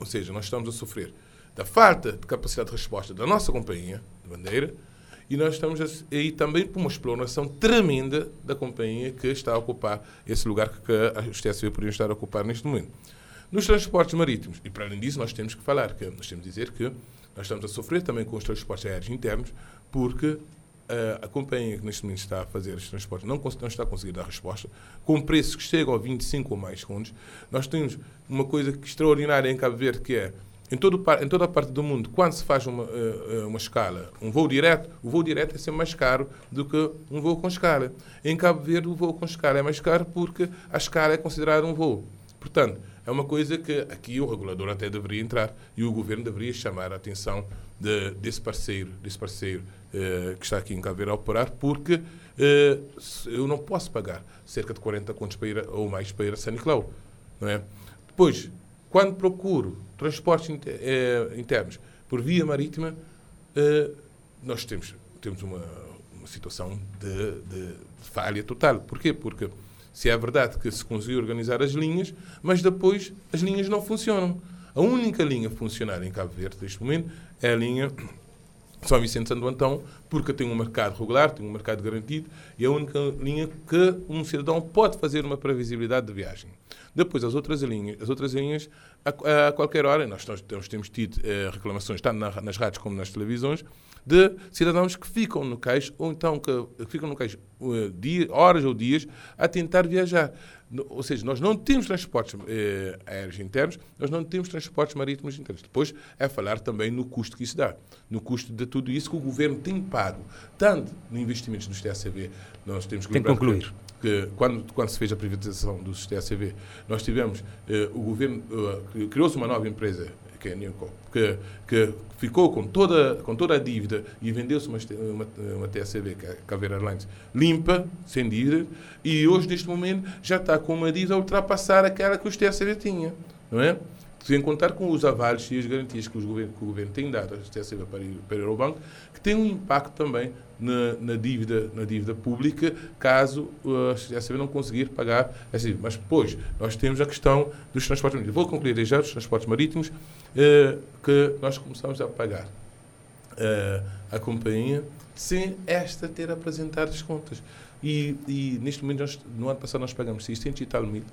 Ou seja, nós estamos a sofrer da falta de capacidade de resposta da nossa companhia de bandeira e nós estamos aí também por uma exploração tremenda da companhia que está a ocupar esse lugar que, os TSV poderiam estar a ocupar neste momento. Nos transportes marítimos, e para além disso, nós temos que falar, que nós temos que dizer que nós estamos a sofrer também com os transportes aéreos internos, porque Uh, a companhia que neste momento está a fazer os transportes não, não está a conseguir dar resposta, com preços que chegam a 25 ou mais segundos. Nós temos uma coisa extraordinária em Cabo Verde, que é, em, todo, em toda a parte do mundo, quando se faz uma, uh, uma escala, um voo direto, o voo direto é sempre mais caro do que um voo com escala. Em Cabo Verde, o voo com escala é mais caro porque a escala é considerada um voo. Portanto, é uma coisa que aqui o regulador até deveria entrar e o governo deveria chamar a atenção de, desse parceiro, desse parceiro uh, que está aqui em Verde a operar, porque uh, eu não posso pagar cerca de 40 contos para ir, ou mais para ir a São Nicolau. Não é? Depois, quando procuro transportes uh, internos por via marítima, nós temos, temos uma, uma situação de, de, de falha total. Porquê? Porque se é verdade que se conseguiu organizar as linhas, mas depois as linhas não funcionam. A única linha a funcionar em Cabo Verde, neste momento, é a linha São Vicente Santo Antão, porque tem um mercado regular, tem um mercado garantido, e é a única linha que um cidadão pode fazer uma previsibilidade de viagem. Depois, as outras linhas, as outras linhas a, a qualquer hora, nós, temos tido eh, reclamações, tanto na, nas rádios como nas televisões, de cidadãos que ficam no cais ou então que, que ficam no cais uh, dia, horas ou dias a tentar viajar. Ou seja, nós não temos transportes eh, aéreos internos, nós não temos transportes marítimos internos. Depois é falar também no custo que isso dá, no custo de tudo isso que o governo tem pago, tanto no investimentos do TACV, nós temos que tem que concluir. Que, que, quando, quando se fez a privatização do TACV, nós tivemos, eh, o governo criou-se uma nova empresa é que, que ficou com toda, com toda a dívida e vendeu-se uma, uma, uma TSB, é Caveira Airlines, limpa, sem dívida, e hoje, neste momento, já está com uma dívida a ultrapassar aquela que os TSB tinha, não é? Sem contar com os avalos e as garantias que, governo, que o governo tem dado à TSB para, para o Eurobanco, que tem um impacto também na, na, dívida, na dívida pública, caso a TSB não conseguir pagar essa dívida. Mas depois, nós temos a questão dos transportes marítimos. Vou concluir já os transportes marítimos, eh, que nós começamos a pagar eh, a companhia sem esta ter apresentado as contas. E, e neste momento, nós, no ano passado, nós pagamos 600 e tal mil,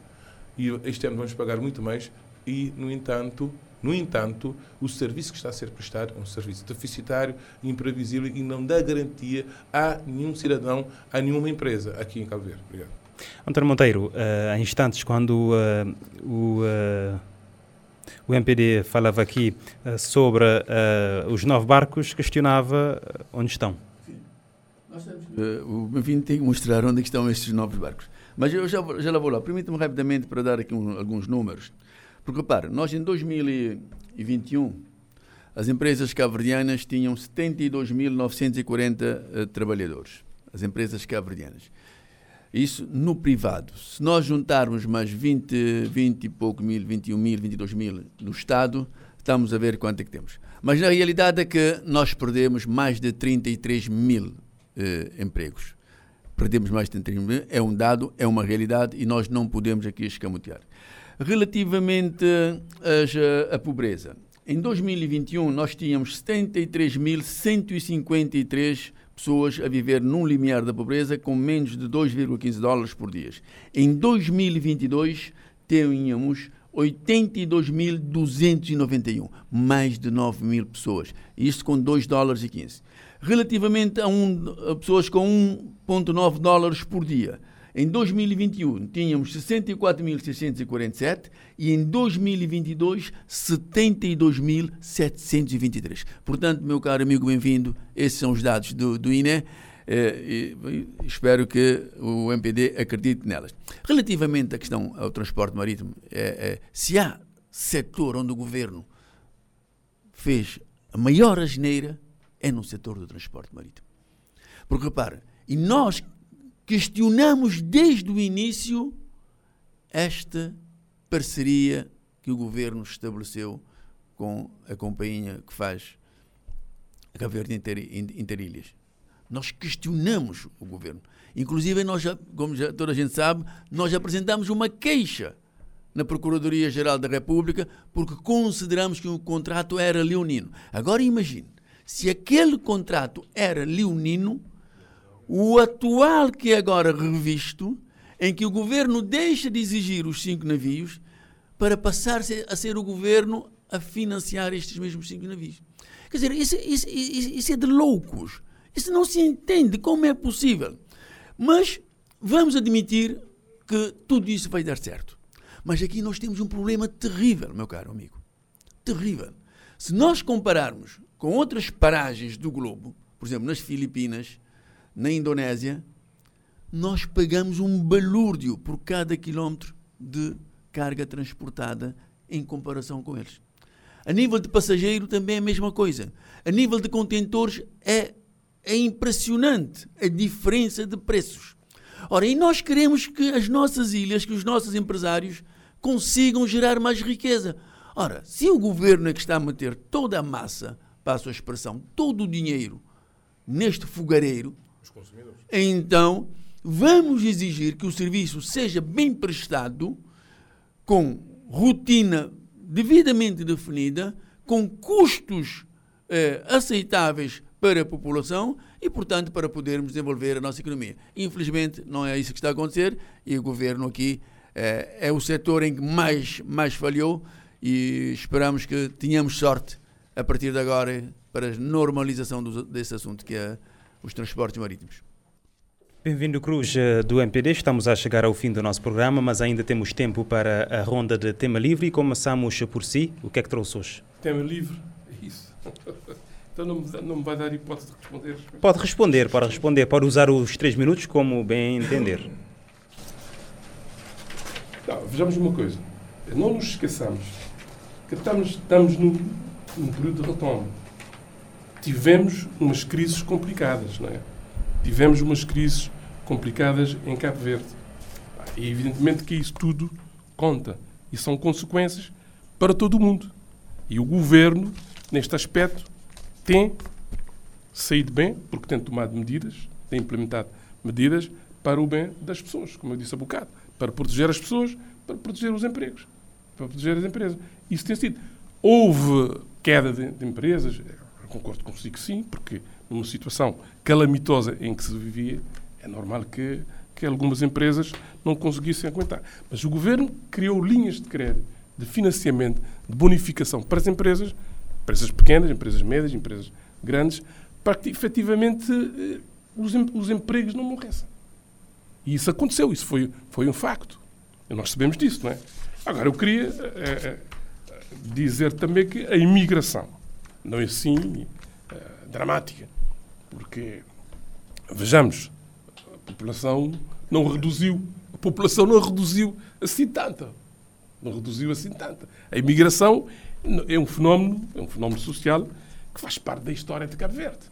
e este ano vamos pagar muito mais, e, no entanto, no entanto, o serviço que está a ser prestado é um serviço deficitário, imprevisível e não dá garantia a nenhum cidadão, a nenhuma empresa aqui em Cabo Verde. Obrigado. António Monteiro, uh, há instantes, quando uh, o, uh, o MPD falava aqui sobre os nove barcos, questionava onde estão. o Benfica tem que mostrar onde é estão estes novos barcos. Mas eu já, já lá vou lá. Permita-me rapidamente para dar aqui um, alguns números. Porque, repare, nós em 2021, as empresas cabo-verdianas tinham 72.940 uh, trabalhadores. As empresas cabo-verdianas. Isso no privado. Se nós juntarmos mais 20, 20 e pouco mil, 21 mil, 22 mil no Estado, estamos a ver quanto é que temos. Mas na realidade é que nós perdemos mais de 33 mil eh, empregos. Perdemos mais de 33 mil, é um dado, é uma realidade e nós não podemos aqui escamotear. Relativamente à pobreza, em 2021 nós tínhamos 73.153 pessoas a viver num limiar da pobreza com menos de 2,15 dólares por dia. Em 2022 tínhamos 82.291, mais de 9 mil pessoas. Isto com 2 dólares e 15. Relativamente a, um, a pessoas com 1,9 dólares por dia, em 2021 tínhamos 64.647 e em 2022 72.723. Portanto, meu caro amigo, bem-vindo. Esses são os dados do, do INE. Eh, espero que o MPD acredite nelas. Relativamente à questão ao transporte marítimo, é, é, se há setor onde o governo fez a maior asneira, é no setor do transporte marítimo. Porque repara, e nós questionamos desde o início esta parceria que o governo estabeleceu com a companhia que faz a Cabo Verde Interilhas. Nós questionamos o governo. Inclusive, nós já, como já, toda a gente sabe, nós apresentamos uma queixa na Procuradoria-Geral da República porque consideramos que o contrato era leonino. Agora imagine, se aquele contrato era leonino, o atual que é agora revisto, em que o governo deixa de exigir os cinco navios para passar a ser o governo a financiar estes mesmos cinco navios. Quer dizer, isso, isso, isso, isso é de loucos. Isso não se entende como é possível. Mas vamos admitir que tudo isso vai dar certo. Mas aqui nós temos um problema terrível, meu caro amigo. Terrível. Se nós compararmos com outras paragens do globo, por exemplo, nas Filipinas, na Indonésia, nós pagamos um balúrdio por cada quilómetro de carga transportada em comparação com eles. A nível de passageiro também é a mesma coisa. A nível de contentores é, é impressionante a diferença de preços. Ora, e nós queremos que as nossas ilhas, que os nossos empresários consigam gerar mais riqueza. Ora, se o governo é que está a meter toda a massa, passo a expressão, todo o dinheiro neste fogareiro, então, vamos exigir que o serviço seja bem prestado, com rotina devidamente definida, com custos eh, aceitáveis para a população e, portanto, para podermos desenvolver a nossa economia. Infelizmente, não é isso que está a acontecer e o governo aqui eh, é o setor em que mais, mais falhou e esperamos que tenhamos sorte a partir de agora para a normalização do, desse assunto, que é os transportes marítimos. Bem-vindo, Cruz, eh, do MPD. Estamos a chegar ao fim do nosso programa, mas ainda temos tempo para a ronda de tema livre e começamos por si. O que é que trouxe hoje? Tema livre? É isso. Então não me, não me vai dar hipótese de responder? Pode responder, pode responder. Pode usar os três minutos como bem entender. Não, vejamos uma coisa. Não nos esqueçamos que estamos, estamos num, num período de retorno. Tivemos umas crises complicadas, não é? Tivemos umas crises complicadas em Cabo Verde. E evidentemente que isso tudo conta. E são consequências para todo o mundo. E o governo, neste aspecto, tem saído bem, porque tem tomado medidas, tem implementado medidas para o bem das pessoas, como eu disse há bocado, para proteger as pessoas, para proteger os empregos, para proteger as empresas. Isso tem sido. Houve queda de, de empresas, concordo consigo sim, porque numa situação calamitosa em que se vivia, é normal que, que algumas empresas não conseguissem aguentar. Mas o governo criou linhas de crédito, de financiamento, de bonificação para as empresas, empresas pequenas, empresas médias, empresas grandes, para que efetivamente eh, os, os empregos não morressem. E isso aconteceu, isso foi, foi um facto. E nós sabemos disso, não é? Agora, eu queria é, dizer também que a imigração não é assim é, dramática, porque, vejamos, a população não reduziu, a população não reduziu assim tanta. Não reduziu assim tanta. A imigração é um fenómeno, é um fenómeno social que faz parte da história de Cabo Verde.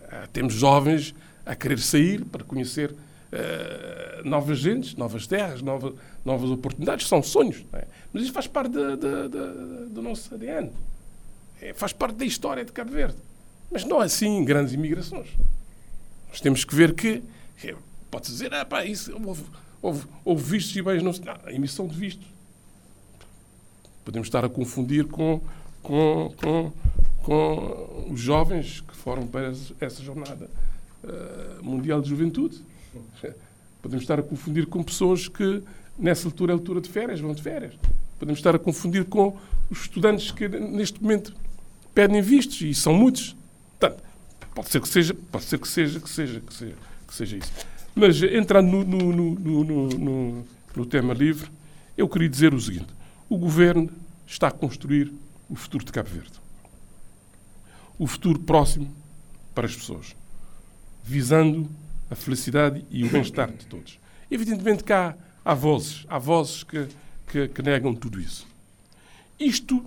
Uh, temos jovens a querer sair para conhecer uh, novas gentes, novas terras, nova, novas oportunidades. São sonhos, é? mas isso faz parte do nosso ADN. É, faz parte da história de Cabo Verde. Mas não é assim grandes imigrações. Nós temos que ver que, pode-se dizer, ah, pá, isso, houve, houve, houve vistos e bens, não, não, a emissão de vistos podemos estar a confundir com, com, com, com os jovens que foram para essa jornada uh, mundial de juventude. Podemos estar a confundir com pessoas que, nessa altura, é altura de férias, vão de férias. Podemos estar a confundir com os estudantes que, neste momento, pedem vistos, e são muitos. Portanto, pode ser que seja, pode ser que seja, que seja, que seja, que seja isso. Mas, entrando no, no, no, no, tema livre, eu queria dizer o seguinte o governo está a construir o futuro de Cabo Verde. O futuro próximo para as pessoas, visando a felicidade e o bem-estar de todos. Evidentemente que há, há vozes, há vozes que, que, que negam tudo isso. Isto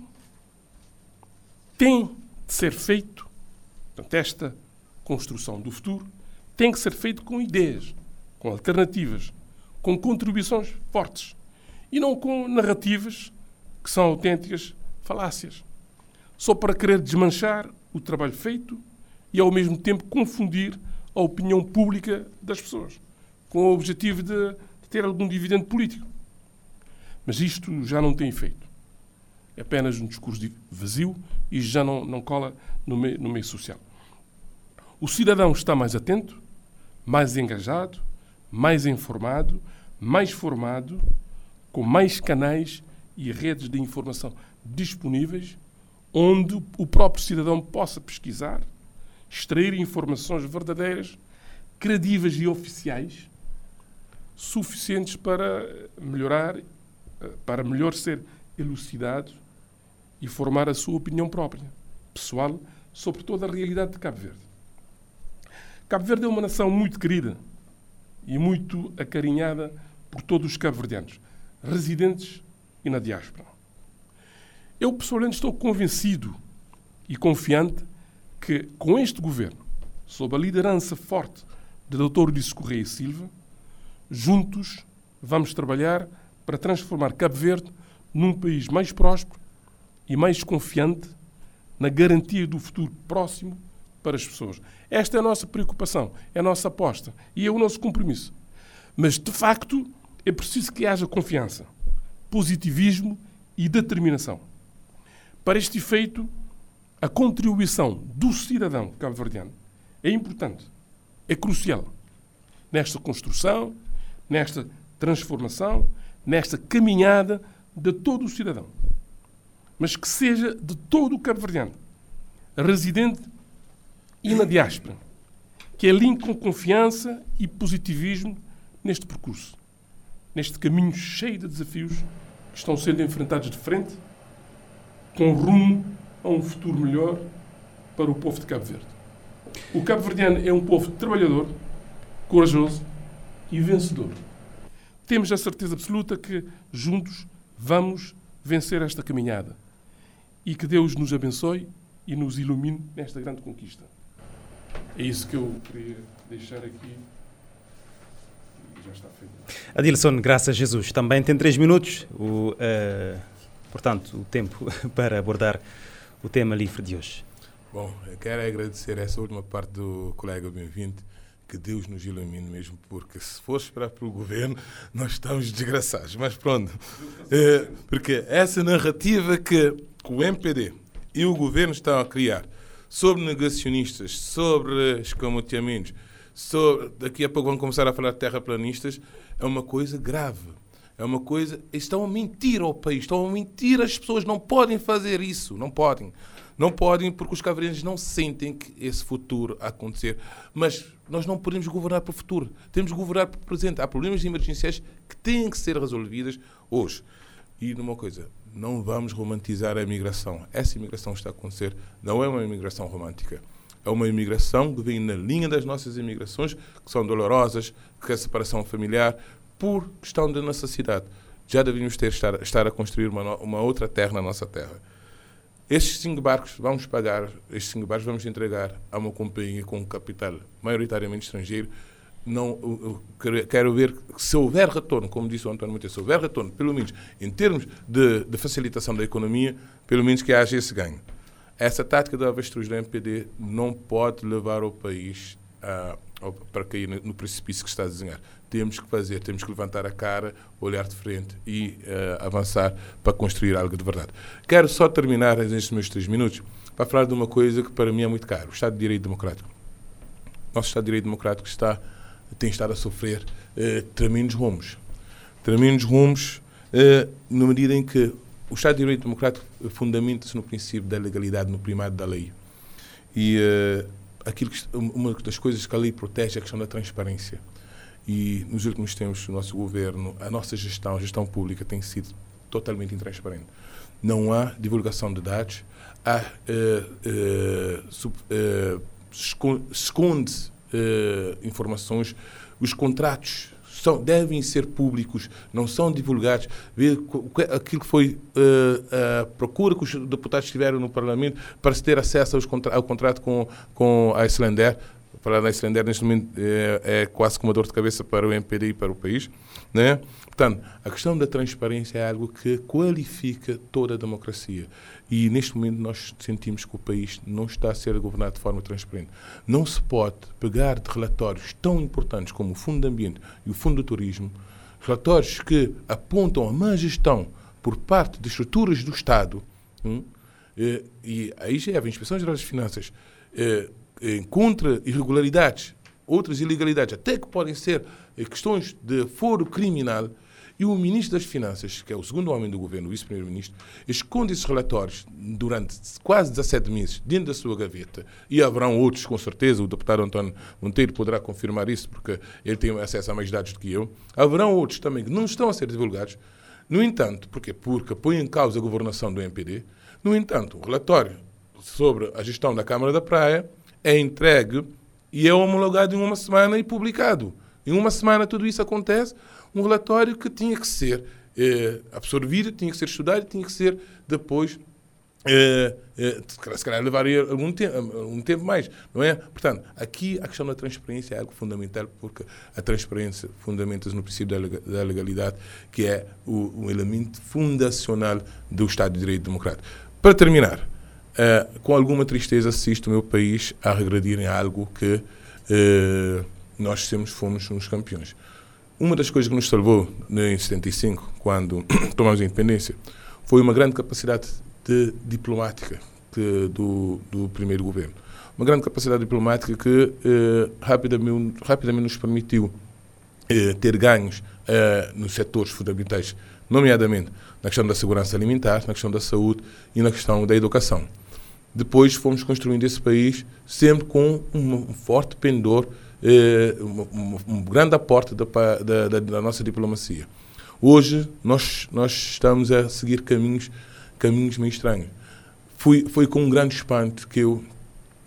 tem de ser feito, portanto, esta construção do futuro tem que ser feito com ideias, com alternativas, com contribuições fortes e não com narrativas que são autênticas falácias, só para querer desmanchar o trabalho feito e, ao mesmo tempo, confundir a opinião pública das pessoas, com o objetivo de, ter algum dividendo político. Mas isto já não tem efeito. É apenas um discurso vazio e já não, não cola no meio, no meio social. O cidadão está mais atento, mais engajado, mais informado, mais formado, com mais canais e redes de informação disponíveis, onde o próprio cidadão possa pesquisar, extrair informações verdadeiras, credíveis e oficiais, suficientes para melhorar, para melhor ser elucidado e formar a sua opinião própria, pessoal, sobre toda a realidade de Cabo Verde. Cabo Verde é uma nação muito querida e muito acarinhada por todos os cabo-verdianos, residentes e na diáspora. Eu, pessoalmente, estou convencido e confiante que, com este governo, sob a liderança forte de Dr. Ulisses Correia e Silva, juntos vamos trabalhar para transformar Cabo Verde num país mais próspero e mais confiante na garantia do futuro próximo para as pessoas. Esta é a nossa preocupação, é a nossa aposta e é o nosso compromisso. Mas, de facto, é preciso que haja confiança positivismo e determinação. Para este efeito, a contribuição do cidadão cabo-verdiano é importante, é crucial nesta construção, nesta transformação, nesta caminhada de todo o cidadão. Mas que seja de todo o cabo-verdiano. residente e na diáspora, que é link com confiança e positivismo neste percurso, neste caminho cheio de desafios que estão sendo enfrentados de frente, com rumo a um futuro melhor para o povo de Cabo Verde. O cabo-verdiano é um povo trabalhador, corajoso e vencedor. Temos a certeza absoluta que juntos vamos vencer esta caminhada e que Deus nos abençoe e nos ilumine nesta grande conquista. É isso que eu queria deixar aqui. Já está feito. Adilson, graças a Jesus, também tem três minutos, o, uh, portanto, o tempo para abordar o tema livre de hoje. Bom, eu quero agradecer essa última parte do colega bem-vindo. Que Deus nos ilumine mesmo, porque se for esperar pelo governo, nós estamos desgraçados. Mas pronto, é, porque essa narrativa que o MPD e o governo estão a criar sobre negacionistas, sobre escamoteamentos, sobre, daqui a pouco vão começar a falar de terraplanistas, é uma coisa grave. É uma coisa. Estão a mentir ao país, estão a mentir as pessoas, não podem fazer isso, não podem. Não podem porque os cavreiros não sentem que esse futuro acontecer. Mas nós não podemos governar para o futuro. Temos que governar para o presente. Há problemas emergenciais que têm que ser resolvidos hoje. E numa coisa, não vamos romantizar a imigração. Essa imigração está a acontecer não é uma imigração romântica. É uma imigração que vem na linha das nossas imigrações, que são dolorosas, que é a separação familiar, por questão de necessidade. Já devíamos ter estar, estar a construir uma, uma outra terra na nossa terra. Estes cinco barcos vamos pagar, estes cinco barcos vamos entregar a uma companhia com capital maioritariamente estrangeiro. Não, quero ver se houver retorno, como disse o António Monteiro, se houver retorno, pelo menos em termos de, de facilitação da economia, pelo menos que haja esse ganho. Essa tática da avestruz do MPD não pode levar o país a, para cair no precipício que está a desenhar temos que fazer, temos que levantar a cara, olhar de frente e uh, avançar para construir algo de verdade. Quero só terminar nestes meus três minutos para falar de uma coisa que para mim é muito caro, o Estado de Direito Democrático. Nosso Estado de Direito Democrático está, tem estado a sofrer uh, tremendos rumos. Tremendos rumos uh, na medida em que o Estado de Direito Democrático fundamenta-se no princípio da legalidade, no primado da lei. E uh, aquilo que, uma das coisas que a lei protege é a questão da transparência. E nos últimos tempos, o nosso governo, a nossa gestão, a gestão pública tem sido totalmente intransparente. Não há divulgação de dados, há, uh, uh, sub, uh, esconde informações, os contratos são, devem ser públicos, não são divulgados. Ver aquilo que foi a procura que os deputados tiveram no Parlamento para se ter acesso aos contra, ao contrato com, com a Islander falar na Islander neste momento é, é, quase como uma dor de cabeça para o MPD e para o país. Né? Portanto, a questão da transparência é algo que qualifica toda a democracia. E neste momento nós sentimos que o país não está a ser governado de forma transparente. Não se pode pegar de relatórios tão importantes como o Fundo de Ambiente e o Fundo do Turismo, relatórios que apontam a má gestão por parte de estruturas do Estado, hum, e, e aí já a Inspeção Geral das Finanças, eh, encontra irregularidades, outras ilegalidades, até que podem ser eh, questões de foro criminal, e o Ministro das Finanças, que é o segundo homem do governo, o Vice-Primeiro-Ministro, esconde esses relatórios durante quase 17 meses dentro da sua gaveta. E haverão outros, com certeza, o deputado António Monteiro poderá confirmar isso, porque ele tem acesso a mais dados do que eu. Haverão outros também que não estão a ser divulgados. No entanto, porque Porque põe em causa a governação do MPD. No entanto, o relatório sobre a gestão da Câmara da Praia é entregue e é homologado em uma semana e publicado. Em uma semana tudo isso acontece, um relatório que tinha que ser eh, absorvido, tinha que ser estudado, tinha que ser depois eh, eh, se calhar levaria algum tempo, tempo mais, não é? Portanto, aqui a questão da transparência é algo fundamental, porque a transparência fundamenta-se no princípio da legalidade, que é o, o elemento fundacional do Estado de Direito Democrático. Para terminar, Uh, com alguma tristeza assisto o meu país a regredir em algo que uh, nós sempre fomos uns campeões. Uma das coisas que nos salvou em 75, quando tomamos a independência, foi uma grande capacidade de diplomática que, do, do primeiro governo. Uma grande capacidade diplomática que uh, rapidamente, rapidamente nos permitiu ter ganhos nos setores fundamentais, nomeadamente na questão da segurança alimentar, na questão da saúde e na questão da educação. Depois fomos construindo esse país sempre com um forte pendor, eh, um, grande aporte da, da, da, nossa diplomacia. Hoje nós, nós estamos a seguir caminhos, caminhos meio estranhos. Fui, foi com um grande espanto que eu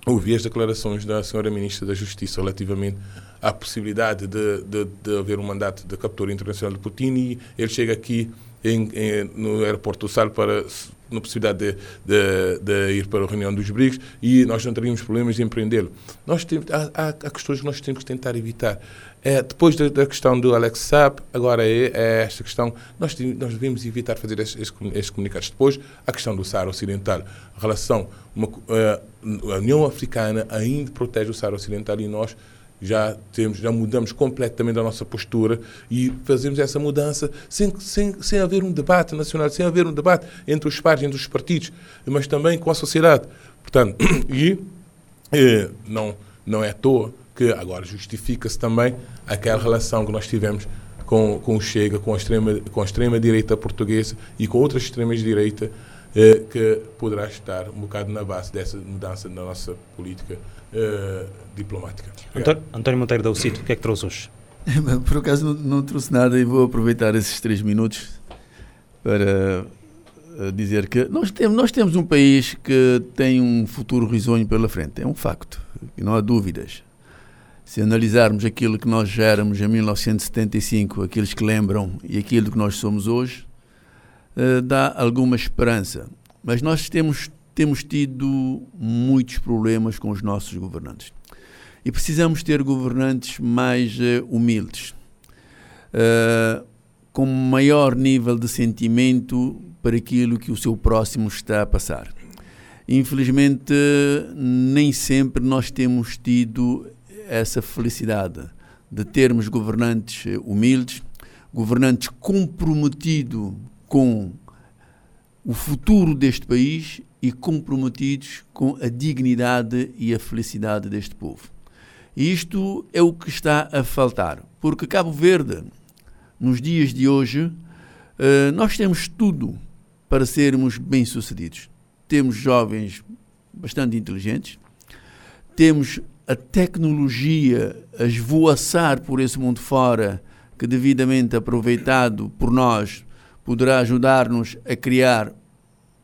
ouvi as declarações da senhora Ministra da Justiça relativamente à possibilidade de, de, de haver um mandato de captura internacional de Putin e ele chega aqui em, em, no aeroporto do Sal para na possibilidade de, de, de, ir para a reunião dos BRICS e nós não teríamos problemas de empreendê-lo. Nós temos, há, há, há, questões que nós temos que tentar evitar. É, depois da, da, questão do Alex Saab, agora é, é, esta questão, nós, nós devemos evitar fazer estes, estes, comunicados. Depois, a questão do Saara Ocidental, relação, uma, a, a União Africana ainda protege o Saara Ocidental e nós já temos já mudamos completamente a nossa postura e fazemos essa mudança sem, sem, sem haver um debate nacional, sem haver um debate entre os pares, entre os partidos, mas também com a sociedade. Portanto, e, e não, não é à toa que agora justifica-se também aquela relação que nós tivemos com, com o Chega, com a extrema, com a extrema direita portuguesa e com outras extremas direita eh, que poderá estar um bocado na base dessa mudança na nossa política uh, diplomática. António, António Monteiro da UCIT, o que é que trouxe hoje? Por acaso não, não, trouxe nada e vou aproveitar esses três minutos para uh, dizer que nós temos, nós temos um país que tem um futuro risonho pela frente, é um facto, e não há dúvidas. Se analisarmos aquilo que nós éramos em 1975, aqueles que lembram e aquilo que nós somos hoje, uh, dá alguma esperança. Mas nós temos temos tido muitos problemas com os nossos governantes. E precisamos ter governantes mais uh, humildes, uh, com maior nível de sentimento para aquilo que o seu próximo está a passar. Infelizmente, nem sempre nós temos tido essa felicidade de termos governantes eh, humildes, governantes comprometidos com o futuro deste país e comprometidos com a dignidade e a felicidade deste povo. E isto é o que está a faltar, porque Cabo Verde, nos dias de hoje, eh, nós temos tudo para sermos bem-sucedidos. Temos jovens bastante inteligentes, temos a tecnologia a esvoaçar por esse mundo fora, que devidamente aproveitado por nós poderá ajudar-nos a criar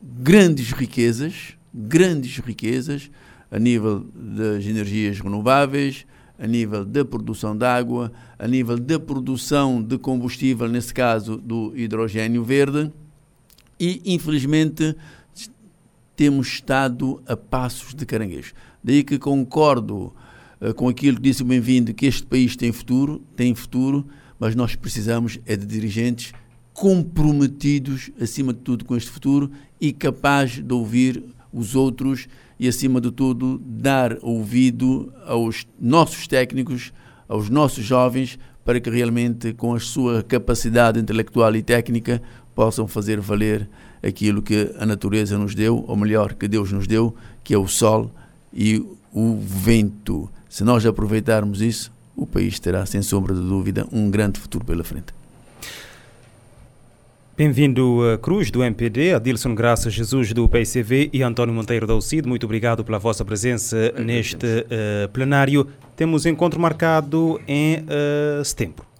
grandes riquezas, grandes riquezas a nível das energias renováveis, a nível da produção de água, a nível da produção de combustível, nesse caso do hidrogênio verde, e infelizmente temos estado a passos de caranguejo. Daí que concordo uh, com aquilo que disse o bem-vindo, que este país tem futuro, tem futuro, mas nós precisamos é de dirigentes comprometidos, acima de tudo, com este futuro e capaz de ouvir os outros e, acima de tudo, dar ouvido aos nossos técnicos, aos nossos jovens, para que realmente, com a sua capacidade intelectual e técnica, possam fazer valer aquilo que a natureza nos deu, ou melhor, que Deus nos deu, que é o sol e o vento. Se nós aproveitarmos isso, o país terá, sem sombra de dúvida, um grande futuro pela frente. Bem-vindo a Cruz do MPD, Adilson Graça Jesus do PCV e António Monteiro da UCID. Muito obrigado pela vossa presença neste uh, plenário. Temos encontro marcado em uh, setembro.